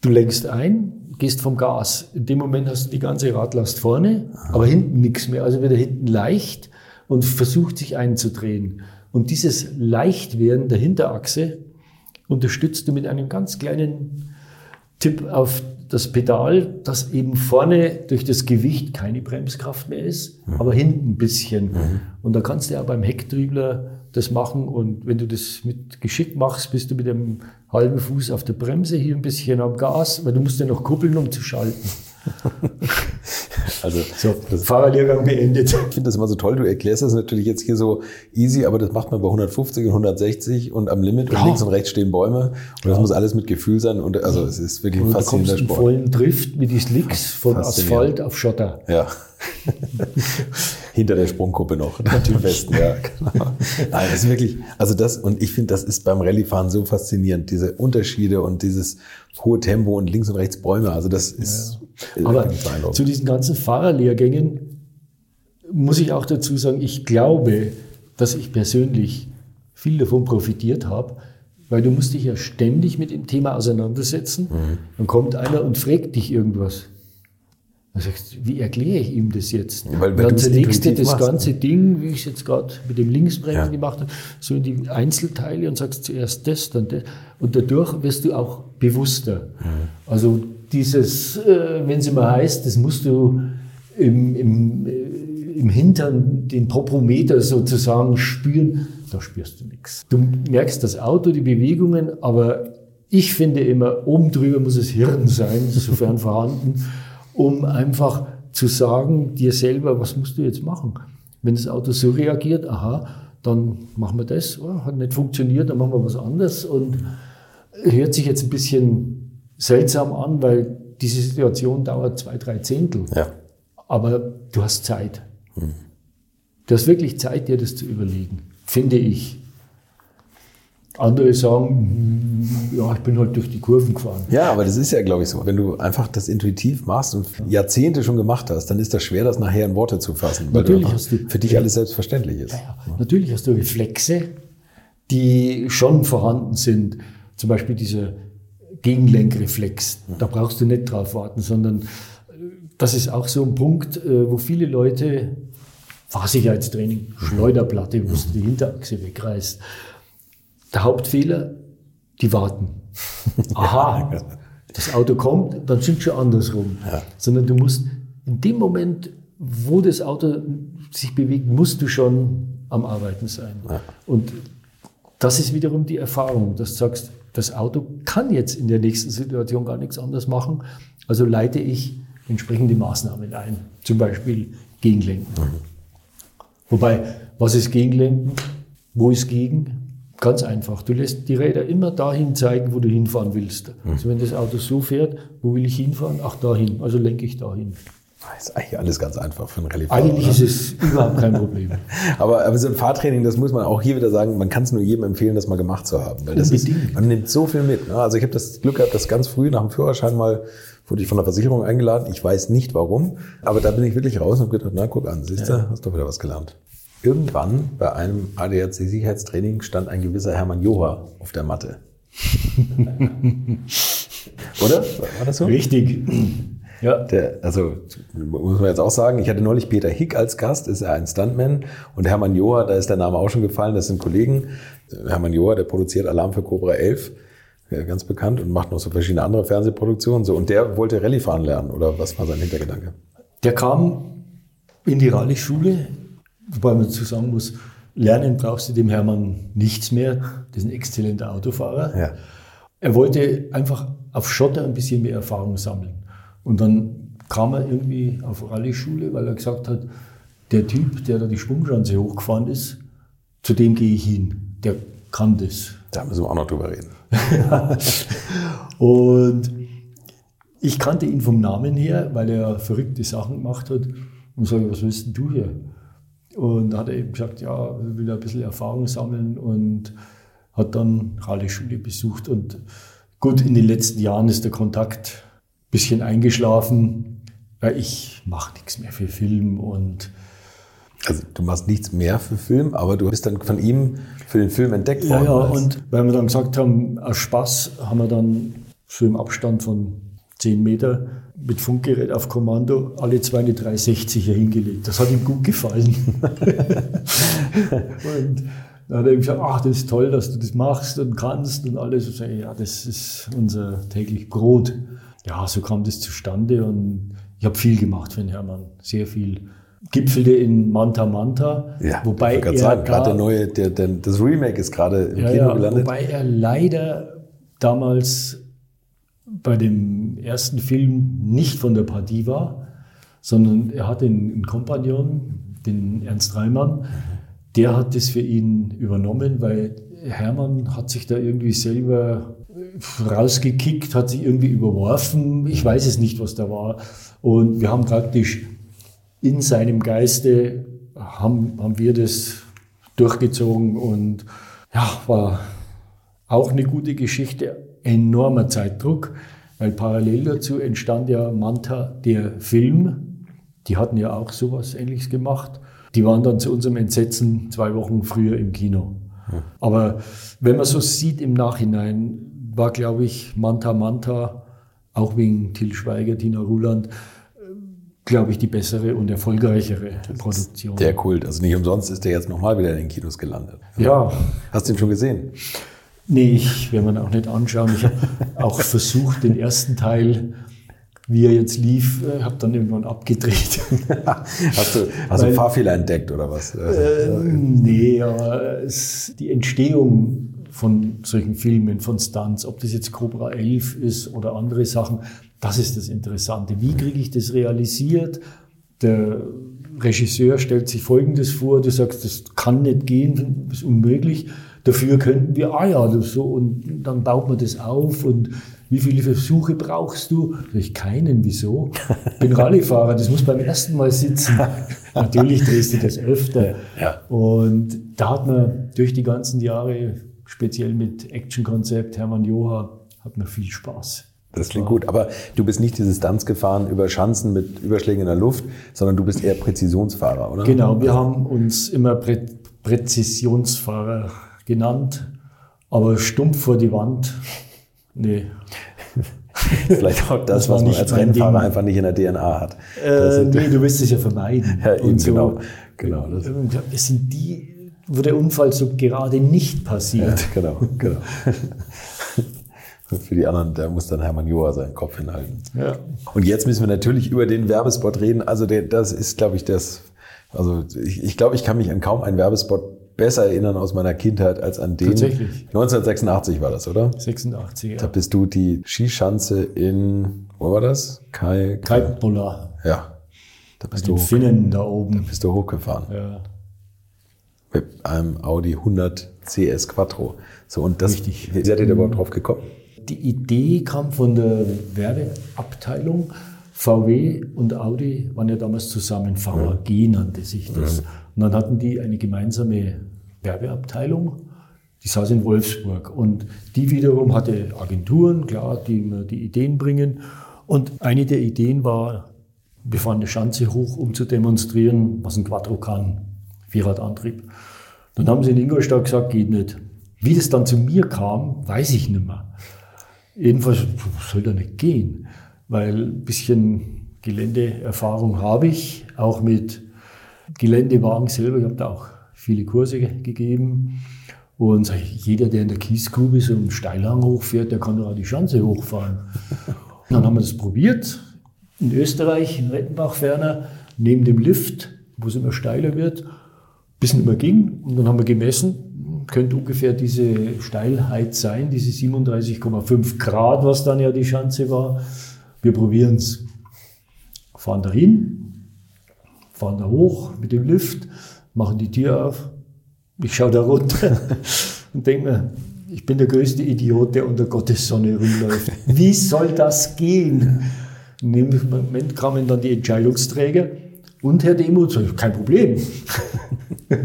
Du lenkst ein, gehst vom Gas. In dem Moment hast du die ganze Radlast vorne, aber hinten nichts mehr. Also wieder hinten leicht und versucht sich einzudrehen. Und dieses Leichtwerden der Hinterachse unterstützt du mit einem ganz kleinen Tipp auf das Pedal, dass eben vorne durch das Gewicht keine Bremskraft mehr ist, aber hinten ein bisschen. Und da kannst du ja beim Hecktriebler das machen und wenn du das mit Geschick machst, bist du mit dem halben Fuß auf der Bremse, hier ein bisschen am Gas, weil du musst ja noch kuppeln, um zu schalten. Also, So, Fahrerlehrgang beendet. ich finde das immer so toll. Du erklärst das natürlich jetzt hier so easy, aber das macht man bei 150 und 160 und am Limit und Ja. links und rechts stehen Bäume. Und das muss alles mit Gefühl sein. Und also, es ist wirklich Und du kommst faszinierender Sport. vollen Drift mit die Slicks von. Asphalt auf Schotter. Ja. Hinter der Sprungkuppe noch, am besten, ja, genau. Nein, das ist wirklich, also das, und ich finde, das ist beim Rallyefahren so faszinierend, diese Unterschiede und dieses hohe Tempo und links und rechts Bäume, also das ist, ist Aber zu diesen ganzen Fahrerlehrgängen muss ich auch dazu sagen, ich glaube, dass ich persönlich viel davon profitiert habe, weil du musst dich ja ständig mit dem Thema auseinandersetzen. Mhm. Dann kommt einer und fragt dich irgendwas. Dann sagst du, wie erkläre ich ihm das jetzt? Ja, weil- weil dann es zerlegst du das machst, ganze Ding, wie ich es jetzt gerade mit dem Linksbremsen Ja. gemacht habe, so in die Einzelteile und sagst zuerst das, dann das. Und dadurch wirst du auch bewusster. Also dieses, äh, wenn es immer heißt, das musst du im, im, äh, im Hintern den Poprometer sozusagen spüren, da spürst du nichts. Du merkst das Auto, die Bewegungen, aber ich finde immer, oben drüber muss das Hirn sein, sofern vorhanden, um einfach zu sagen dir selber, was musst du jetzt machen? Wenn das Auto so reagiert, aha, dann machen wir das, oh, hat nicht funktioniert, dann machen wir was anderes und hört sich jetzt ein bisschen seltsam an, weil diese Situation dauert zwei, drei Zehntel. Ja. Aber du hast Zeit. Du hast wirklich Zeit, dir das zu überlegen, finde ich. Andere sagen, ja, ich bin halt durch die Kurven gefahren. Ja, aber das ist ja, glaube ich, so. Wenn du einfach das intuitiv machst und Jahrzehnte schon gemacht hast, dann ist das schwer, das nachher in Worte zu fassen. Weil Natürlich hast du- für dich alles selbstverständlich ist. Ja, natürlich hast du Reflexe, die schon vorhanden sind. Zum Beispiel dieser Gegenlenkreflex. Da brauchst du nicht drauf warten, sondern äh, das ist auch so ein Punkt, äh, wo viele Leute Fahrsicherheitstraining, Schleuderplatte, wo du die Hinterachse wegreißt. Der Hauptfehler, die warten. Aha, das Auto kommt, dann sind schon andersrum. Sondern du musst in dem Moment, wo das Auto sich bewegt, musst du schon am Arbeiten sein. Und das ist wiederum die Erfahrung, dass du sagst, das Auto kann jetzt in der nächsten Situation gar nichts anderes machen, also leite ich entsprechende Maßnahmen ein, zum Beispiel Gegenlenken. Wobei, was ist Gegenlenken? Wo ist Gegen? Ganz einfach. Du lässt die Räder immer dahin zeigen, wo du hinfahren willst. Also wenn das Auto so fährt, wo will ich hinfahren? Ach, dahin. Also lenke ich dahin. Das ist eigentlich alles ganz einfach für einen Rallye-Fahrer. Eigentlich ist es überhaupt kein Problem. aber, aber so ein Fahrtraining, das muss man auch hier wieder sagen, man kann es nur jedem empfehlen, das mal gemacht zu haben. Weil das ist, man nimmt so viel mit. Ne? Also ich habe das Glück gehabt, dass ganz früh nach dem Führerschein mal wurde ich von der Versicherung eingeladen. Ich weiß nicht warum, aber da bin ich wirklich raus und habe gedacht, na guck an, siehst du, ja. hast doch wieder was gelernt. Irgendwann bei einem ADAC-Sicherheitstraining stand ein gewisser Hermann Joha auf der Matte. Oder? War das so? Richtig. Ja. Der, also muss man jetzt auch sagen, ich hatte neulich Peter Hick als Gast, ist er ein Stuntman und Hermann Joha, da ist der Name auch schon gefallen, das sind Kollegen. Hermann Joha, der produziert Alarm für Cobra 11, ganz bekannt und macht noch so verschiedene andere Fernsehproduktionen. So und der wollte Rallye fahren lernen oder was war sein Hintergedanke? Der kam in die Rallye-Schule, wobei man dazu sagen muss, lernen brauchst du dem Hermann nichts mehr. Das ist ein exzellenter Autofahrer. Ja. Er wollte einfach auf Schotter ein bisschen mehr Erfahrung sammeln. Und dann kam er irgendwie auf Rallye-Schule, weil er gesagt hat, der Typ, der da die Schwungschanze hochgefahren ist, zu dem gehe ich hin. Der kann das. Da müssen wir auch noch drüber reden. und ich kannte ihn vom Namen her, weil er verrückte Sachen gemacht hat. Und sage, was willst denn du hier? Und da hat er eben gesagt, ja, will ein bisschen Erfahrung sammeln und hat dann Rallye-Schule besucht. Und gut, in den letzten Jahren ist der Kontakt bisschen eingeschlafen. Ja, ich mache nichts mehr für Film und also du machst nichts mehr für Film, aber du bist dann von ihm für den Film entdeckt worden. Ja, ja, und weil wir dann gesagt haben, aus Spaß haben wir dann so im Abstand von 10 Meter mit Funkgerät auf Kommando alle zwei eine 360er hingelegt. Das hat ihm gut gefallen. und dann hat er ihm gesagt, ach, das ist toll, dass du das machst und kannst und alles. Und ich, ja, das ist unser täglich Brot ja, so kam das zustande und ich habe viel gemacht für den Hermann, sehr viel. Gipfelte in Manta Manta, ja, wobei er sagen, gerade der neue, der, der, das Remake ist gerade im ja, Kino gelandet. Wobei er leider damals bei dem ersten Film nicht von der Partie war, sondern er hatte einen Kompagnon, den Ernst Reimann, der hat das für ihn übernommen, weil Hermann hat sich da irgendwie selber rausgekickt, hat sich irgendwie überworfen. Ich weiß es nicht, was da war. Und wir haben praktisch in seinem Geiste, haben, haben wir das durchgezogen und ja, war auch eine gute Geschichte, enormer Zeitdruck, weil parallel dazu entstand ja Manta, der Film. Die hatten ja auch sowas ähnliches gemacht. Die waren dann zu unserem Entsetzen zwei Wochen früher im Kino. Aber wenn man so sieht im Nachhinein, war, glaube ich, Manta Manta, auch wegen Till Schweiger, Tina Ruland, glaube ich, die bessere und erfolgreichere Produktion. Der Kult. Also nicht umsonst ist der jetzt nochmal wieder in den Kinos gelandet. Ja. Hast du ihn schon gesehen? Nee, ich werde mir auch nicht anschauen. Ich habe auch versucht, den ersten Teil, wie er jetzt lief, äh, habe dann irgendwann abgedreht. hast du, hast Weil, du Fahrfehler entdeckt oder was? Äh, nee, aber es, die Entstehung von solchen Filmen, von Stunts, ob das jetzt Cobra 11 ist oder andere Sachen, das ist das Interessante. Wie kriege ich das realisiert? Der Regisseur stellt sich Folgendes vor, du sagst, das kann nicht gehen, das ist unmöglich. Dafür könnten wir, ah ja, das so, und dann baut man das auf und wie viele Versuche brauchst du? Ich keinen, wieso? Ich bin Rallyefahrer, das muss beim ersten Mal sitzen. Natürlich drehst du das öfter. Ja. Und da hat man durch die ganzen Jahre speziell mit Actionkonzept, Hermann Joha, hat mir viel Spaß. Das klingt gut, aber du bist nicht diese Stunts gefahren über Schanzen mit Überschlägen in der Luft, sondern du bist eher Präzisionsfahrer, oder? Genau, wir haben uns immer Prä Präzisionsfahrer genannt, aber stumpf vor die Wand, nee. Vielleicht auch das, das was man als Rennfahrer Ding. einfach nicht in der DNA hat. Äh, nee, du willst es ja vermeiden. Ja, eben, so, genau. genau das. Es sind die wo der Unfall so gerade nicht passiert. Ja, genau, genau. Für die anderen, da muss dann Hermann Joa seinen Kopf hinhalten. Ja. Und jetzt müssen wir natürlich über den Werbespot reden. Also der, das ist, glaube ich, das. Also ich, ich glaube, ich kann mich an kaum einen Werbespot besser erinnern aus meiner Kindheit als an den. Tatsächlich. 1986 war das, oder? 86, ja. Da bist du die Skischanze in, wo war das? Kai. Kaltbuller. Ja. Da bist Bei du. Finnen da oben. Da bist du hochgefahren. Ja mit einem Audi 100 CS Quattro. So, und das, Richtig. wie seid ihr da überhaupt drauf gekommen? Die Idee kam von der Werbeabteilung. VW und Audi waren ja damals zusammen, VAG nannte sich das. Und dann hatten die eine gemeinsame Werbeabteilung, die saß in Wolfsburg. Und die wiederum hatte Agenturen, klar, die immer die Ideen bringen. Und eine der Ideen war, wir fahren eine Schanze hoch, um zu demonstrieren, was ein Quattro kann, Vierradantrieb. Dann haben sie in Ingolstadt gesagt, geht nicht. Wie das dann zu mir kam, weiß ich nicht mehr. Jedenfalls soll da nicht gehen, weil ein bisschen Geländeerfahrung habe ich, auch mit Geländewagen selber. Ich habe da auch viele Kurse gegeben. Und jeder, der in der Kiesgrube so einen Steilhang hochfährt, der kann doch auch die Schanze hochfahren. Und dann haben wir das probiert. In Österreich, in Rettenbach ferner, neben dem Lift, wo es immer steiler wird, bis nicht mehr ging. Und dann haben wir gemessen, könnte ungefähr diese Steilheit sein, diese 37,5 Grad, was dann ja die Schanze war. Wir probieren es. Fahren dahin, fahren da hoch mit dem Lift, machen die Tür auf. Ich schaue da runter und denke mir, ich bin der größte Idiot, der unter Gottes Sonne rumläuft. Wie soll das gehen? In dem Moment kamen dann die Entscheidungsträger und Herr Demuth, kein Problem.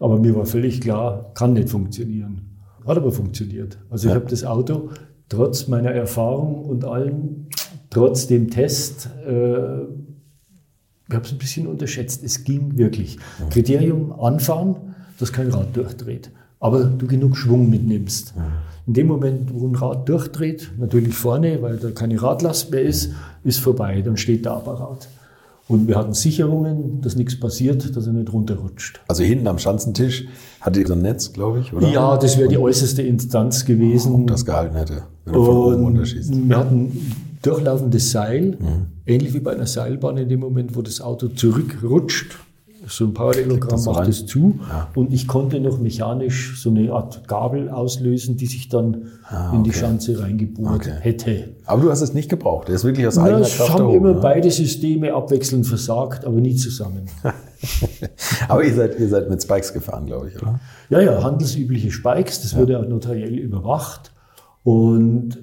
aber mir war völlig klar, kann nicht funktionieren. Hat aber funktioniert. Also ich habe das Auto trotz meiner Erfahrung und allem, trotz dem Test, äh, ich habe es ein bisschen unterschätzt. Es ging wirklich. Kriterium anfahren, dass kein Rad durchdreht. Aber du genug Schwung mitnimmst. In dem Moment, wo ein Rad durchdreht, natürlich vorne, weil da keine Radlast mehr ist, ist vorbei. Dann steht der Apparat. Und wir hatten Sicherungen, dass nichts passiert, dass er nicht runterrutscht. Also hinten am Schanzentisch hattet ihr so ein Netz, glaube ich, oder? Ja, das wäre die äußerste Instanz gewesen. Ob das gehalten hätte, wenn du von oben runterschießt. wir hatten durchlaufendes Seil, ähnlich wie bei einer Seilbahn in dem Moment, wo das Auto zurückrutscht. So ein Parallelogramm macht rein? es zu. Ja. Und ich konnte noch mechanisch so eine Art Gabel auslösen, die sich dann in die okay. Schanze reingebohrt Okay. hätte. Aber du hast es nicht gebraucht. Der ist wirklich aus Ja, eigener es Kraft haben da oben, immer ne? beide Systeme abwechselnd versagt, aber nie zusammen. Aber ihr seid, ihr seid mit Spikes gefahren, glaube ich, oder? Ja, ja, handelsübliche Spikes, das wurde auch notariell überwacht. Und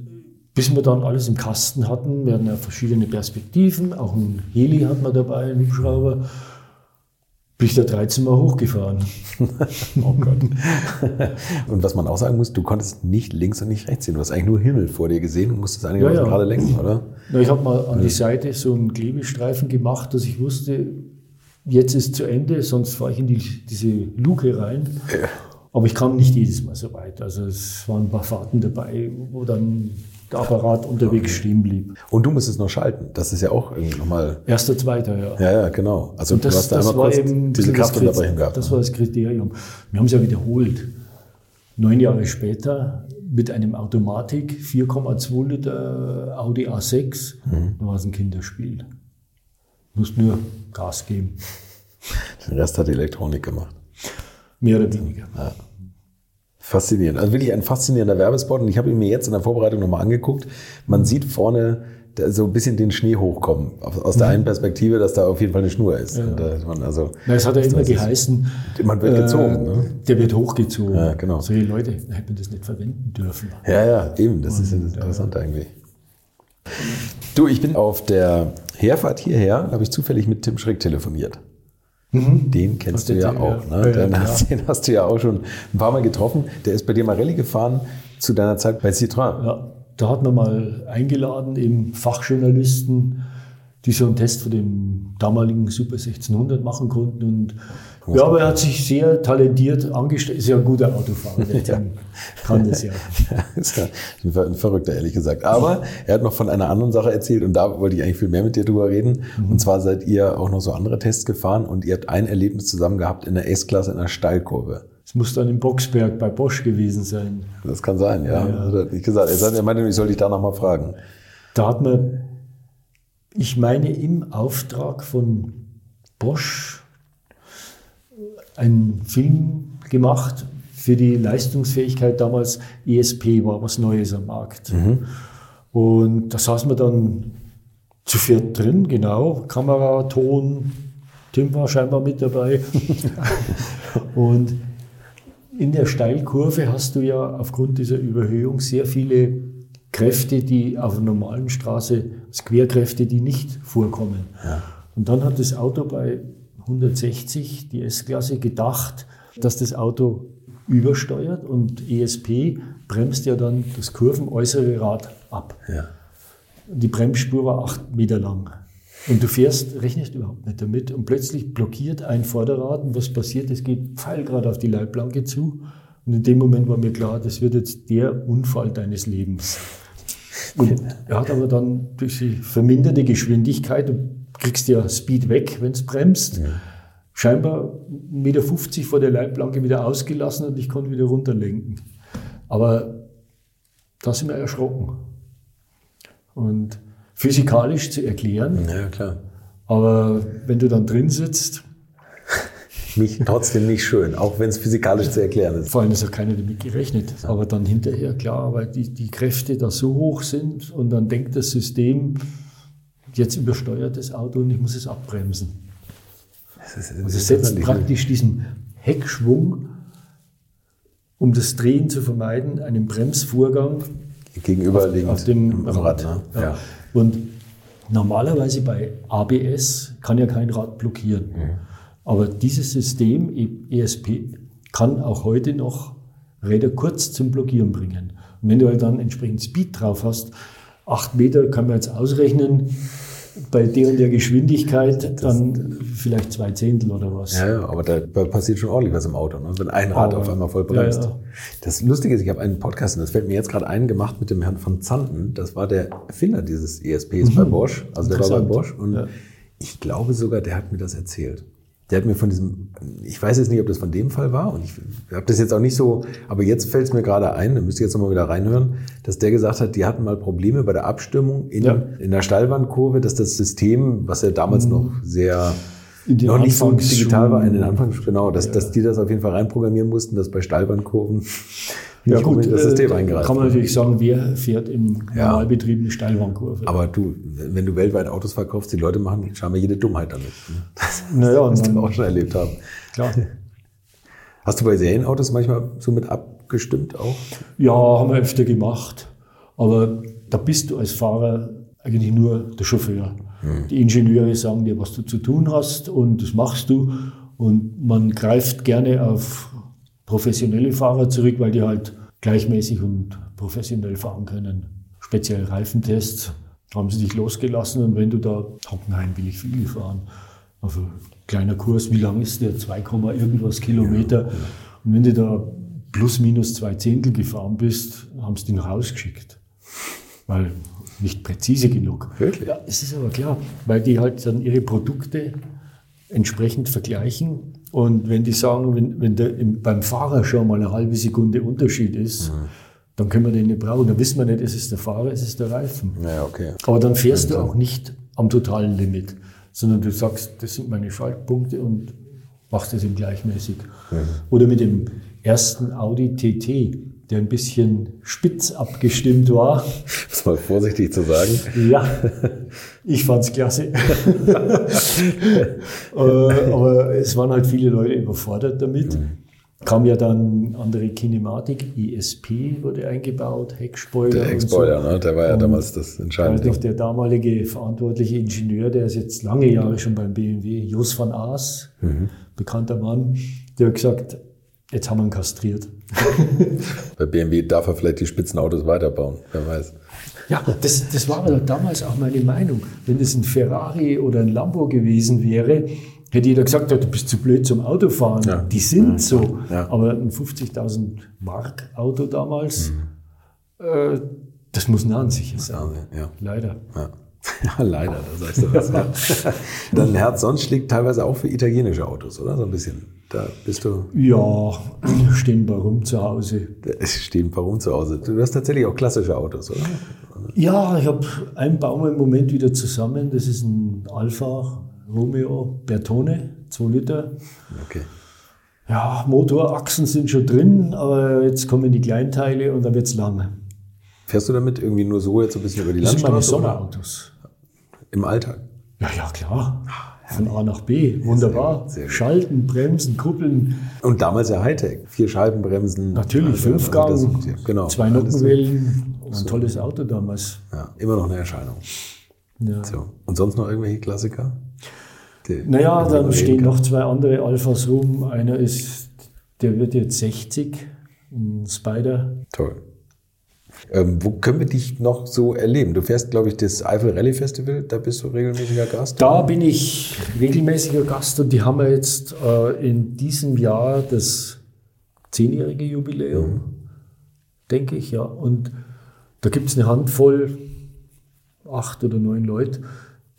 bis wir dann alles im Kasten hatten, wir hatten ja verschiedene Perspektiven, auch ein Heli hat man dabei, ein Hubschrauber, bin ich da 13 Mal hochgefahren. Oh Gott. und was man auch sagen muss, du konntest nicht links und nicht rechts sehen. Du hast eigentlich nur Himmel vor dir gesehen und musstest eigentlich Ja, ja. gerade lenken, oder? Na, ich habe mal an die Seite so einen Klebestreifen gemacht, dass ich wusste, jetzt ist zu Ende, sonst fahre ich in die, diese Luke rein. Aber ich kam nicht jedes Mal so weit. Also es waren ein paar Fahrten dabei, wo dann Apparat unterwegs stehen blieb. Und du musstest noch schalten. Das ist ja auch irgendwie nochmal. Erster, zweiter, ja. Ja, ja, genau. Also Und das, du hast da einmal war kurz eben ein diese Kraftunterbrechung gehabt. Das ne? war das Kriterium. Wir haben es ja wiederholt. Neun Jahre später mit einem Automatik 4,2 Liter Audi A6 Mhm. da war es ein Kinderspiel. Du musst nur Gas geben, Den Rest hat die Elektronik gemacht. mehr oder weniger. Faszinierend. Also wirklich ein faszinierender Werbespot. Und ich habe ihn mir jetzt in der Vorbereitung nochmal angeguckt. Man sieht vorne so ein bisschen den Schnee hochkommen. Aus aus Mhm. der einen Perspektive, dass da auf jeden Fall eine Schnur ist. Und ist man also, Na, es hat ja immer geheißen, Man wird gezogen, ne? der wird hochgezogen. Ja, genau. Solche Leute hätten wir das nicht verwenden dürfen. Ja, ja, eben. Das ist ja das Interessante eigentlich. Du, ich bin auf der Herfahrt hierher, habe ich zufällig mit Tim Schreck telefoniert. Den kennst du ja auch. ja. Ne? Ja, Den, hast, den hast du ja auch schon ein paar Mal getroffen. Der ist bei dir mal Rallye gefahren zu deiner Zeit bei Citroën. Ja, da hat man mal eingeladen, eben Fachjournalisten, die so einen Test von dem damaligen Super 1600 machen konnten. Und ja, aber er hat sich sehr talentiert angestellt. Ist ja ein guter Autofahrer, der kann das ja. ist ja ein Ver- ein Verrückter, ehrlich gesagt. Aber er hat noch von einer anderen Sache erzählt und da wollte ich eigentlich viel mehr mit dir drüber reden. Mhm. Und zwar seid ihr auch noch so andere Tests gefahren und ihr habt ein Erlebnis zusammen gehabt in der S-Klasse in einer Steilkurve. Es muss dann in Boxberg bei Bosch gewesen sein. Das kann sein, ja. Hat er nicht gesagt. Er sagt, er meinte, ich soll dich da nochmal fragen. Da hat man, ich meine, im Auftrag von Bosch einen Film gemacht für die Leistungsfähigkeit damals. ESP war was Neues am Markt. Und da saß man dann zu viert drin, genau. Kamera, Ton, Tim war scheinbar mit dabei. Und in der Steilkurve hast du ja aufgrund dieser Überhöhung sehr viele Kräfte, die auf einer normalen Straße, als Querkräfte, die nicht vorkommen. Ja. Und dann hat das Auto bei 160, die S-Klasse, gedacht, dass das Auto übersteuert und ESP bremst ja dann das kurvenäußere Rad ab. Ja. Die Bremsspur war acht Meter lang. Und du fährst, rechnest überhaupt nicht damit und plötzlich blockiert ein Vorderrad und was passiert? Es geht pfeilgrad auf die Leitplanke zu und in dem Moment war mir klar, das wird jetzt der Unfall deines Lebens. Und er hat aber dann durch die verminderte Geschwindigkeit, du kriegst ja Speed weg, wenn es bremst, scheinbar 1,50 Meter vor der Leitplanke wieder ausgelassen und ich konnte wieder runterlenken. Aber da sind wir erschrocken. Und physikalisch zu erklären, Ja, klar. aber wenn du dann drin sitzt, Nicht, trotzdem nicht schön, auch wenn es physikalisch zu erklären ist. vor allem ist ja keiner damit gerechnet, aber dann hinterher, klar, weil die, die Kräfte da so hoch sind und dann denkt das System, jetzt übersteuert das Auto und ich muss es abbremsen. Das ist, Also es setzt praktisch diesen Heckschwung, um das Drehen zu vermeiden, einen Bremsvorgang gegenüberliegend auf dem am Rad. ne? Ja. Und normalerweise bei ABS kann ja kein Rad blockieren. Mhm. Aber dieses System ESP kann auch heute noch Räder kurz zum Blockieren bringen. Und wenn du halt dann entsprechend Speed drauf hast, acht Meter kann man jetzt ausrechnen, bei der und der Geschwindigkeit dann vielleicht zwei Zehntel oder was. Ja, aber da passiert schon ordentlich was im Auto, ne? wenn ein Rad Aber- auf einmal voll bremst. Ja, ja. Das Lustige ist, ich habe einen Podcast, und das fällt mir jetzt gerade ein, gemacht mit dem Herrn von Zanten. Das war der Erfinder dieses ESPs bei Bosch. Also der war bei Mhm. Bosch. Und Ja. ich glaube sogar, der hat mir das erzählt. Der hat mir von diesem, ich weiß jetzt nicht, ob das von dem Fall war und ich habe das jetzt auch nicht so, aber jetzt fällt es mir gerade ein, da müsst ihr jetzt nochmal wieder reinhören, dass der gesagt hat, die hatten mal Probleme bei der Abstimmung in, Ja. in der Steilwandkurve, dass das System, was ja damals noch sehr noch nicht so digital war, in den Anfangs, genau, dass, dass die das auf jeden Fall reinprogrammieren mussten, dass bei Steilwandkurven nicht Ja gut, unbedingt das äh, System da eingreift. kann man natürlich sagen, wer fährt im Ja. Normalbetrieb eine Steilwandkurve? Aber du, wenn du weltweit Autos verkaufst, die Leute machen scheinbar jede Dummheit damit. ne? Das Naja, du dann- auch schon erlebt haben. Klar. Hast du bei Serienautos manchmal so mit abgestimmt auch? Ja, haben wir öfter gemacht. Aber da bist du als Fahrer eigentlich nur der Chauffeur. Die Ingenieure sagen dir, was du zu tun hast und das machst du. Und man greift gerne auf professionelle Fahrer zurück, weil die halt gleichmäßig und professionell fahren können. Speziell Reifentests haben sie dich losgelassen und wenn du da, Hockenheim will ich viel gefahren, also kleiner Kurs, wie lang ist der? 2, Komma irgendwas Kilometer. Und wenn du da plus minus zwei Zehntel gefahren bist, haben sie den rausgeschickt. Weil nicht präzise genug. Wirklich? Ja, es ist aber klar, weil die halt dann ihre Produkte entsprechend vergleichen. Und wenn die sagen, wenn, wenn der im, beim Fahrer schon mal eine halbe Sekunde Unterschied ist, dann können wir den nicht brauchen. Dann wissen wir nicht, es ist der Fahrer, es ist der Reifen. Ja, okay. Aber dann fährst du auch nicht am totalen Limit, sondern du sagst, das sind meine Schaltpunkte und machst das eben gleichmäßig. Oder mit dem ersten Audi TT, der ein bisschen spitz abgestimmt war. Das mal vorsichtig zu sagen. Ja, ich fand's klasse. Äh, Aber es waren halt viele Leute überfordert damit. Kam ja dann andere Kinematik, ISP wurde eingebaut, Heckspoiler. Der Heckspoiler, so. ne? der war ja Und damals das entscheidende noch, Ding. der damalige verantwortliche Ingenieur, der ist jetzt lange Jahre schon beim BMW, Jos van Aas, Mhm. bekannter Mann, der hat gesagt, jetzt haben wir ihn kastriert. Bei BMW darf er vielleicht die Spitzenautos weiterbauen, wer weiß. Ja, das, das war damals auch meine Meinung. Wenn das ein Ferrari oder ein Lambo gewesen wäre, hätte jeder gesagt, ja, du bist zu blöd zum Autofahren. Ja. Die sind so. Ja. Aber ein 50.000 Mark Auto damals, äh, das muss nahsicher sein. Also, ja. Leider. Ja. leider, da sagst du was. Dein Herz sonst schlägt teilweise auch für italienische Autos, oder? So ein bisschen. Da bist du, Ja, stehen bei rum zu Hause. stehen ein paar rum zu Hause. Du hast tatsächlich auch klassische Autos, oder? Ja, ich habe einen wir im Moment wieder zusammen. Das ist ein Alfa Romeo Bertone, 2 Liter. Okay. Ja, Motorachsen sind schon drin, aber jetzt kommen die Kleinteile und dann wird's lang. Fährst du damit irgendwie nur so jetzt so ein bisschen über die Das sind meine Landstraße? oder? Sommerautos. Im Alltag? Ja, ja, klar. von A nach B. Wunderbar. Sehr gut. Schalten, Bremsen, Kuppeln. Und damals ja Hightech. Vier Scheibenbremsen. Natürlich, Also, Fünfgang, also das- genau. zwei so. Nockenwellen. Ein tolles Auto damals. Ja, immer noch eine Erscheinung. Ja. So. Und sonst noch irgendwelche Klassiker? Die- Naja, dann stehen kann? noch zwei andere Alphas rum. Einer ist, der wird jetzt 60, ein Spider. Toll. Ähm, wo können wir dich noch so erleben? Du fährst, glaube ich, das Eifel Rally Festival, da bist du regelmäßiger Gast. Da bin ich regelmäßiger Gast und die haben wir jetzt äh, in diesem Jahr das zehnjährige Jubiläum, denke ich, ja. Und da gibt es eine Handvoll, acht oder neun Leute,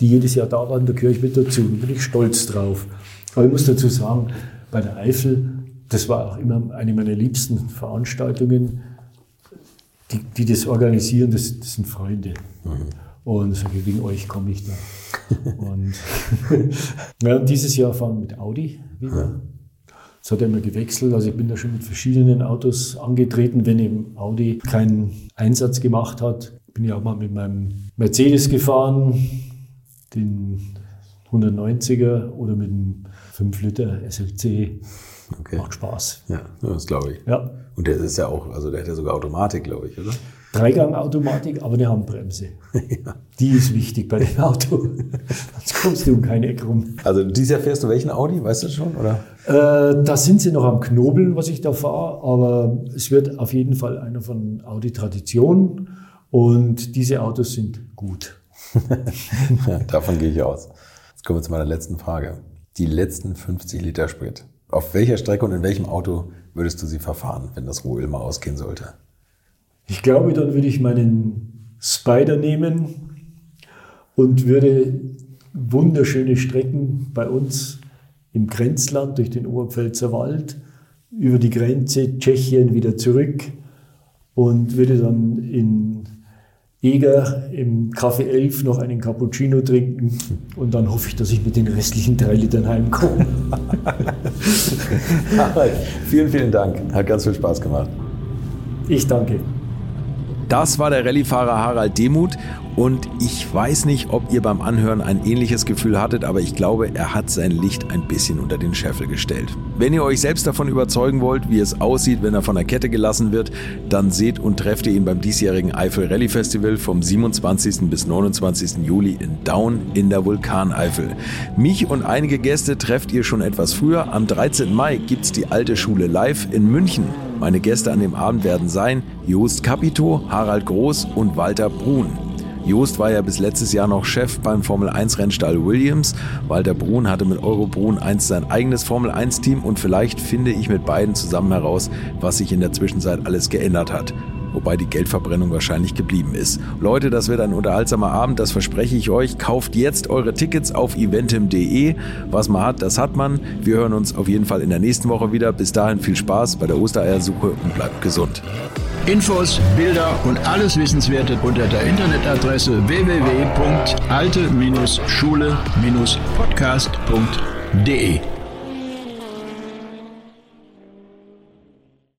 die jedes Jahr da waren, da gehöre ich mit dazu. Da bin ich stolz drauf. Aber ich muss dazu sagen, bei der Eifel, das war auch immer eine meiner liebsten Veranstaltungen, die, die das organisieren, das, das sind Freunde. Und sage, wegen euch komme ich da. und, ja, dieses Jahr fahren wir mit Audi wieder. Das hat er immer gewechselt. Also ich bin da schon mit verschiedenen Autos angetreten, wenn eben Audi keinen Einsatz gemacht hat. Bin ja auch mal mit meinem Mercedes gefahren, den 190er oder mit dem 5 Liter SLC. Okay. Macht Spaß. Ja, das glaube ich. Ja. Und der ist ja auch, also der hat ja sogar Automatik, glaube ich, oder? Dreigang-Automatik, aber eine Handbremse. Die ist wichtig bei dem Auto. Sonst kommst du um kein Eck rum. Also dieses Jahr fährst du welchen Audi, weißt du schon, oder? Äh, da sind sie noch am Knobeln, was ich da fahre, aber es wird auf jeden Fall einer von Audi Tradition und diese Autos sind gut. Ja, davon gehe ich aus. Jetzt kommen wir zu meiner letzten Frage. Die letzten 50 Liter Sprit. Auf welcher Strecke und in welchem Auto würdest du sie verfahren, wenn das Rohöl mal ausgehen sollte? Ich glaube, dann würde ich meinen Spider nehmen und würde wunderschöne Strecken bei uns im Grenzland durch den Oberpfälzer Wald, über die Grenze Tschechien wieder zurück und würde dann in Eger im Café 11 noch einen Cappuccino trinken und dann hoffe ich, dass ich mit den restlichen drei Litern heimkomme. Vielen, vielen Dank. Hat ganz viel Spaß gemacht. Ich danke. Das war der Rallyefahrer Harald Demuth und ich weiß nicht, ob ihr beim Anhören ein ähnliches Gefühl hattet, aber ich glaube, er hat sein Licht ein bisschen unter den Scheffel gestellt. Wenn ihr euch selbst davon überzeugen wollt, wie es aussieht, wenn er von der Kette gelassen wird, dann seht und trefft ihr ihn beim diesjährigen Eifel Rally Festival vom 27. bis 29. Juli in Daun in der Vulkaneifel. Mich und einige Gäste trefft ihr schon etwas früher. Am 13. Mai gibt's die alte Schule live in München. Meine Gäste an dem Abend werden sein Jost Capito, Harald Groß und Walter Brun. Jost war ja bis letztes Jahr noch Chef beim Formel 1 Rennstall Williams. Walter Brun hatte mit Eurobrun 1 sein eigenes Formel 1 Team und vielleicht finde ich mit beiden zusammen heraus, was sich in der Zwischenzeit alles geändert hat. Wobei die Geldverbrennung wahrscheinlich geblieben ist. Leute, das wird ein unterhaltsamer Abend, das verspreche ich euch. Kauft jetzt eure Tickets auf eventim.de. Was man hat, das hat man. Wir hören uns auf jeden Fall in der nächsten Woche wieder. Bis dahin viel Spaß bei der Ostereiersuche und bleibt gesund. Infos, Bilder und alles Wissenswerte unter der Internetadresse www.alte-schule-podcast.de.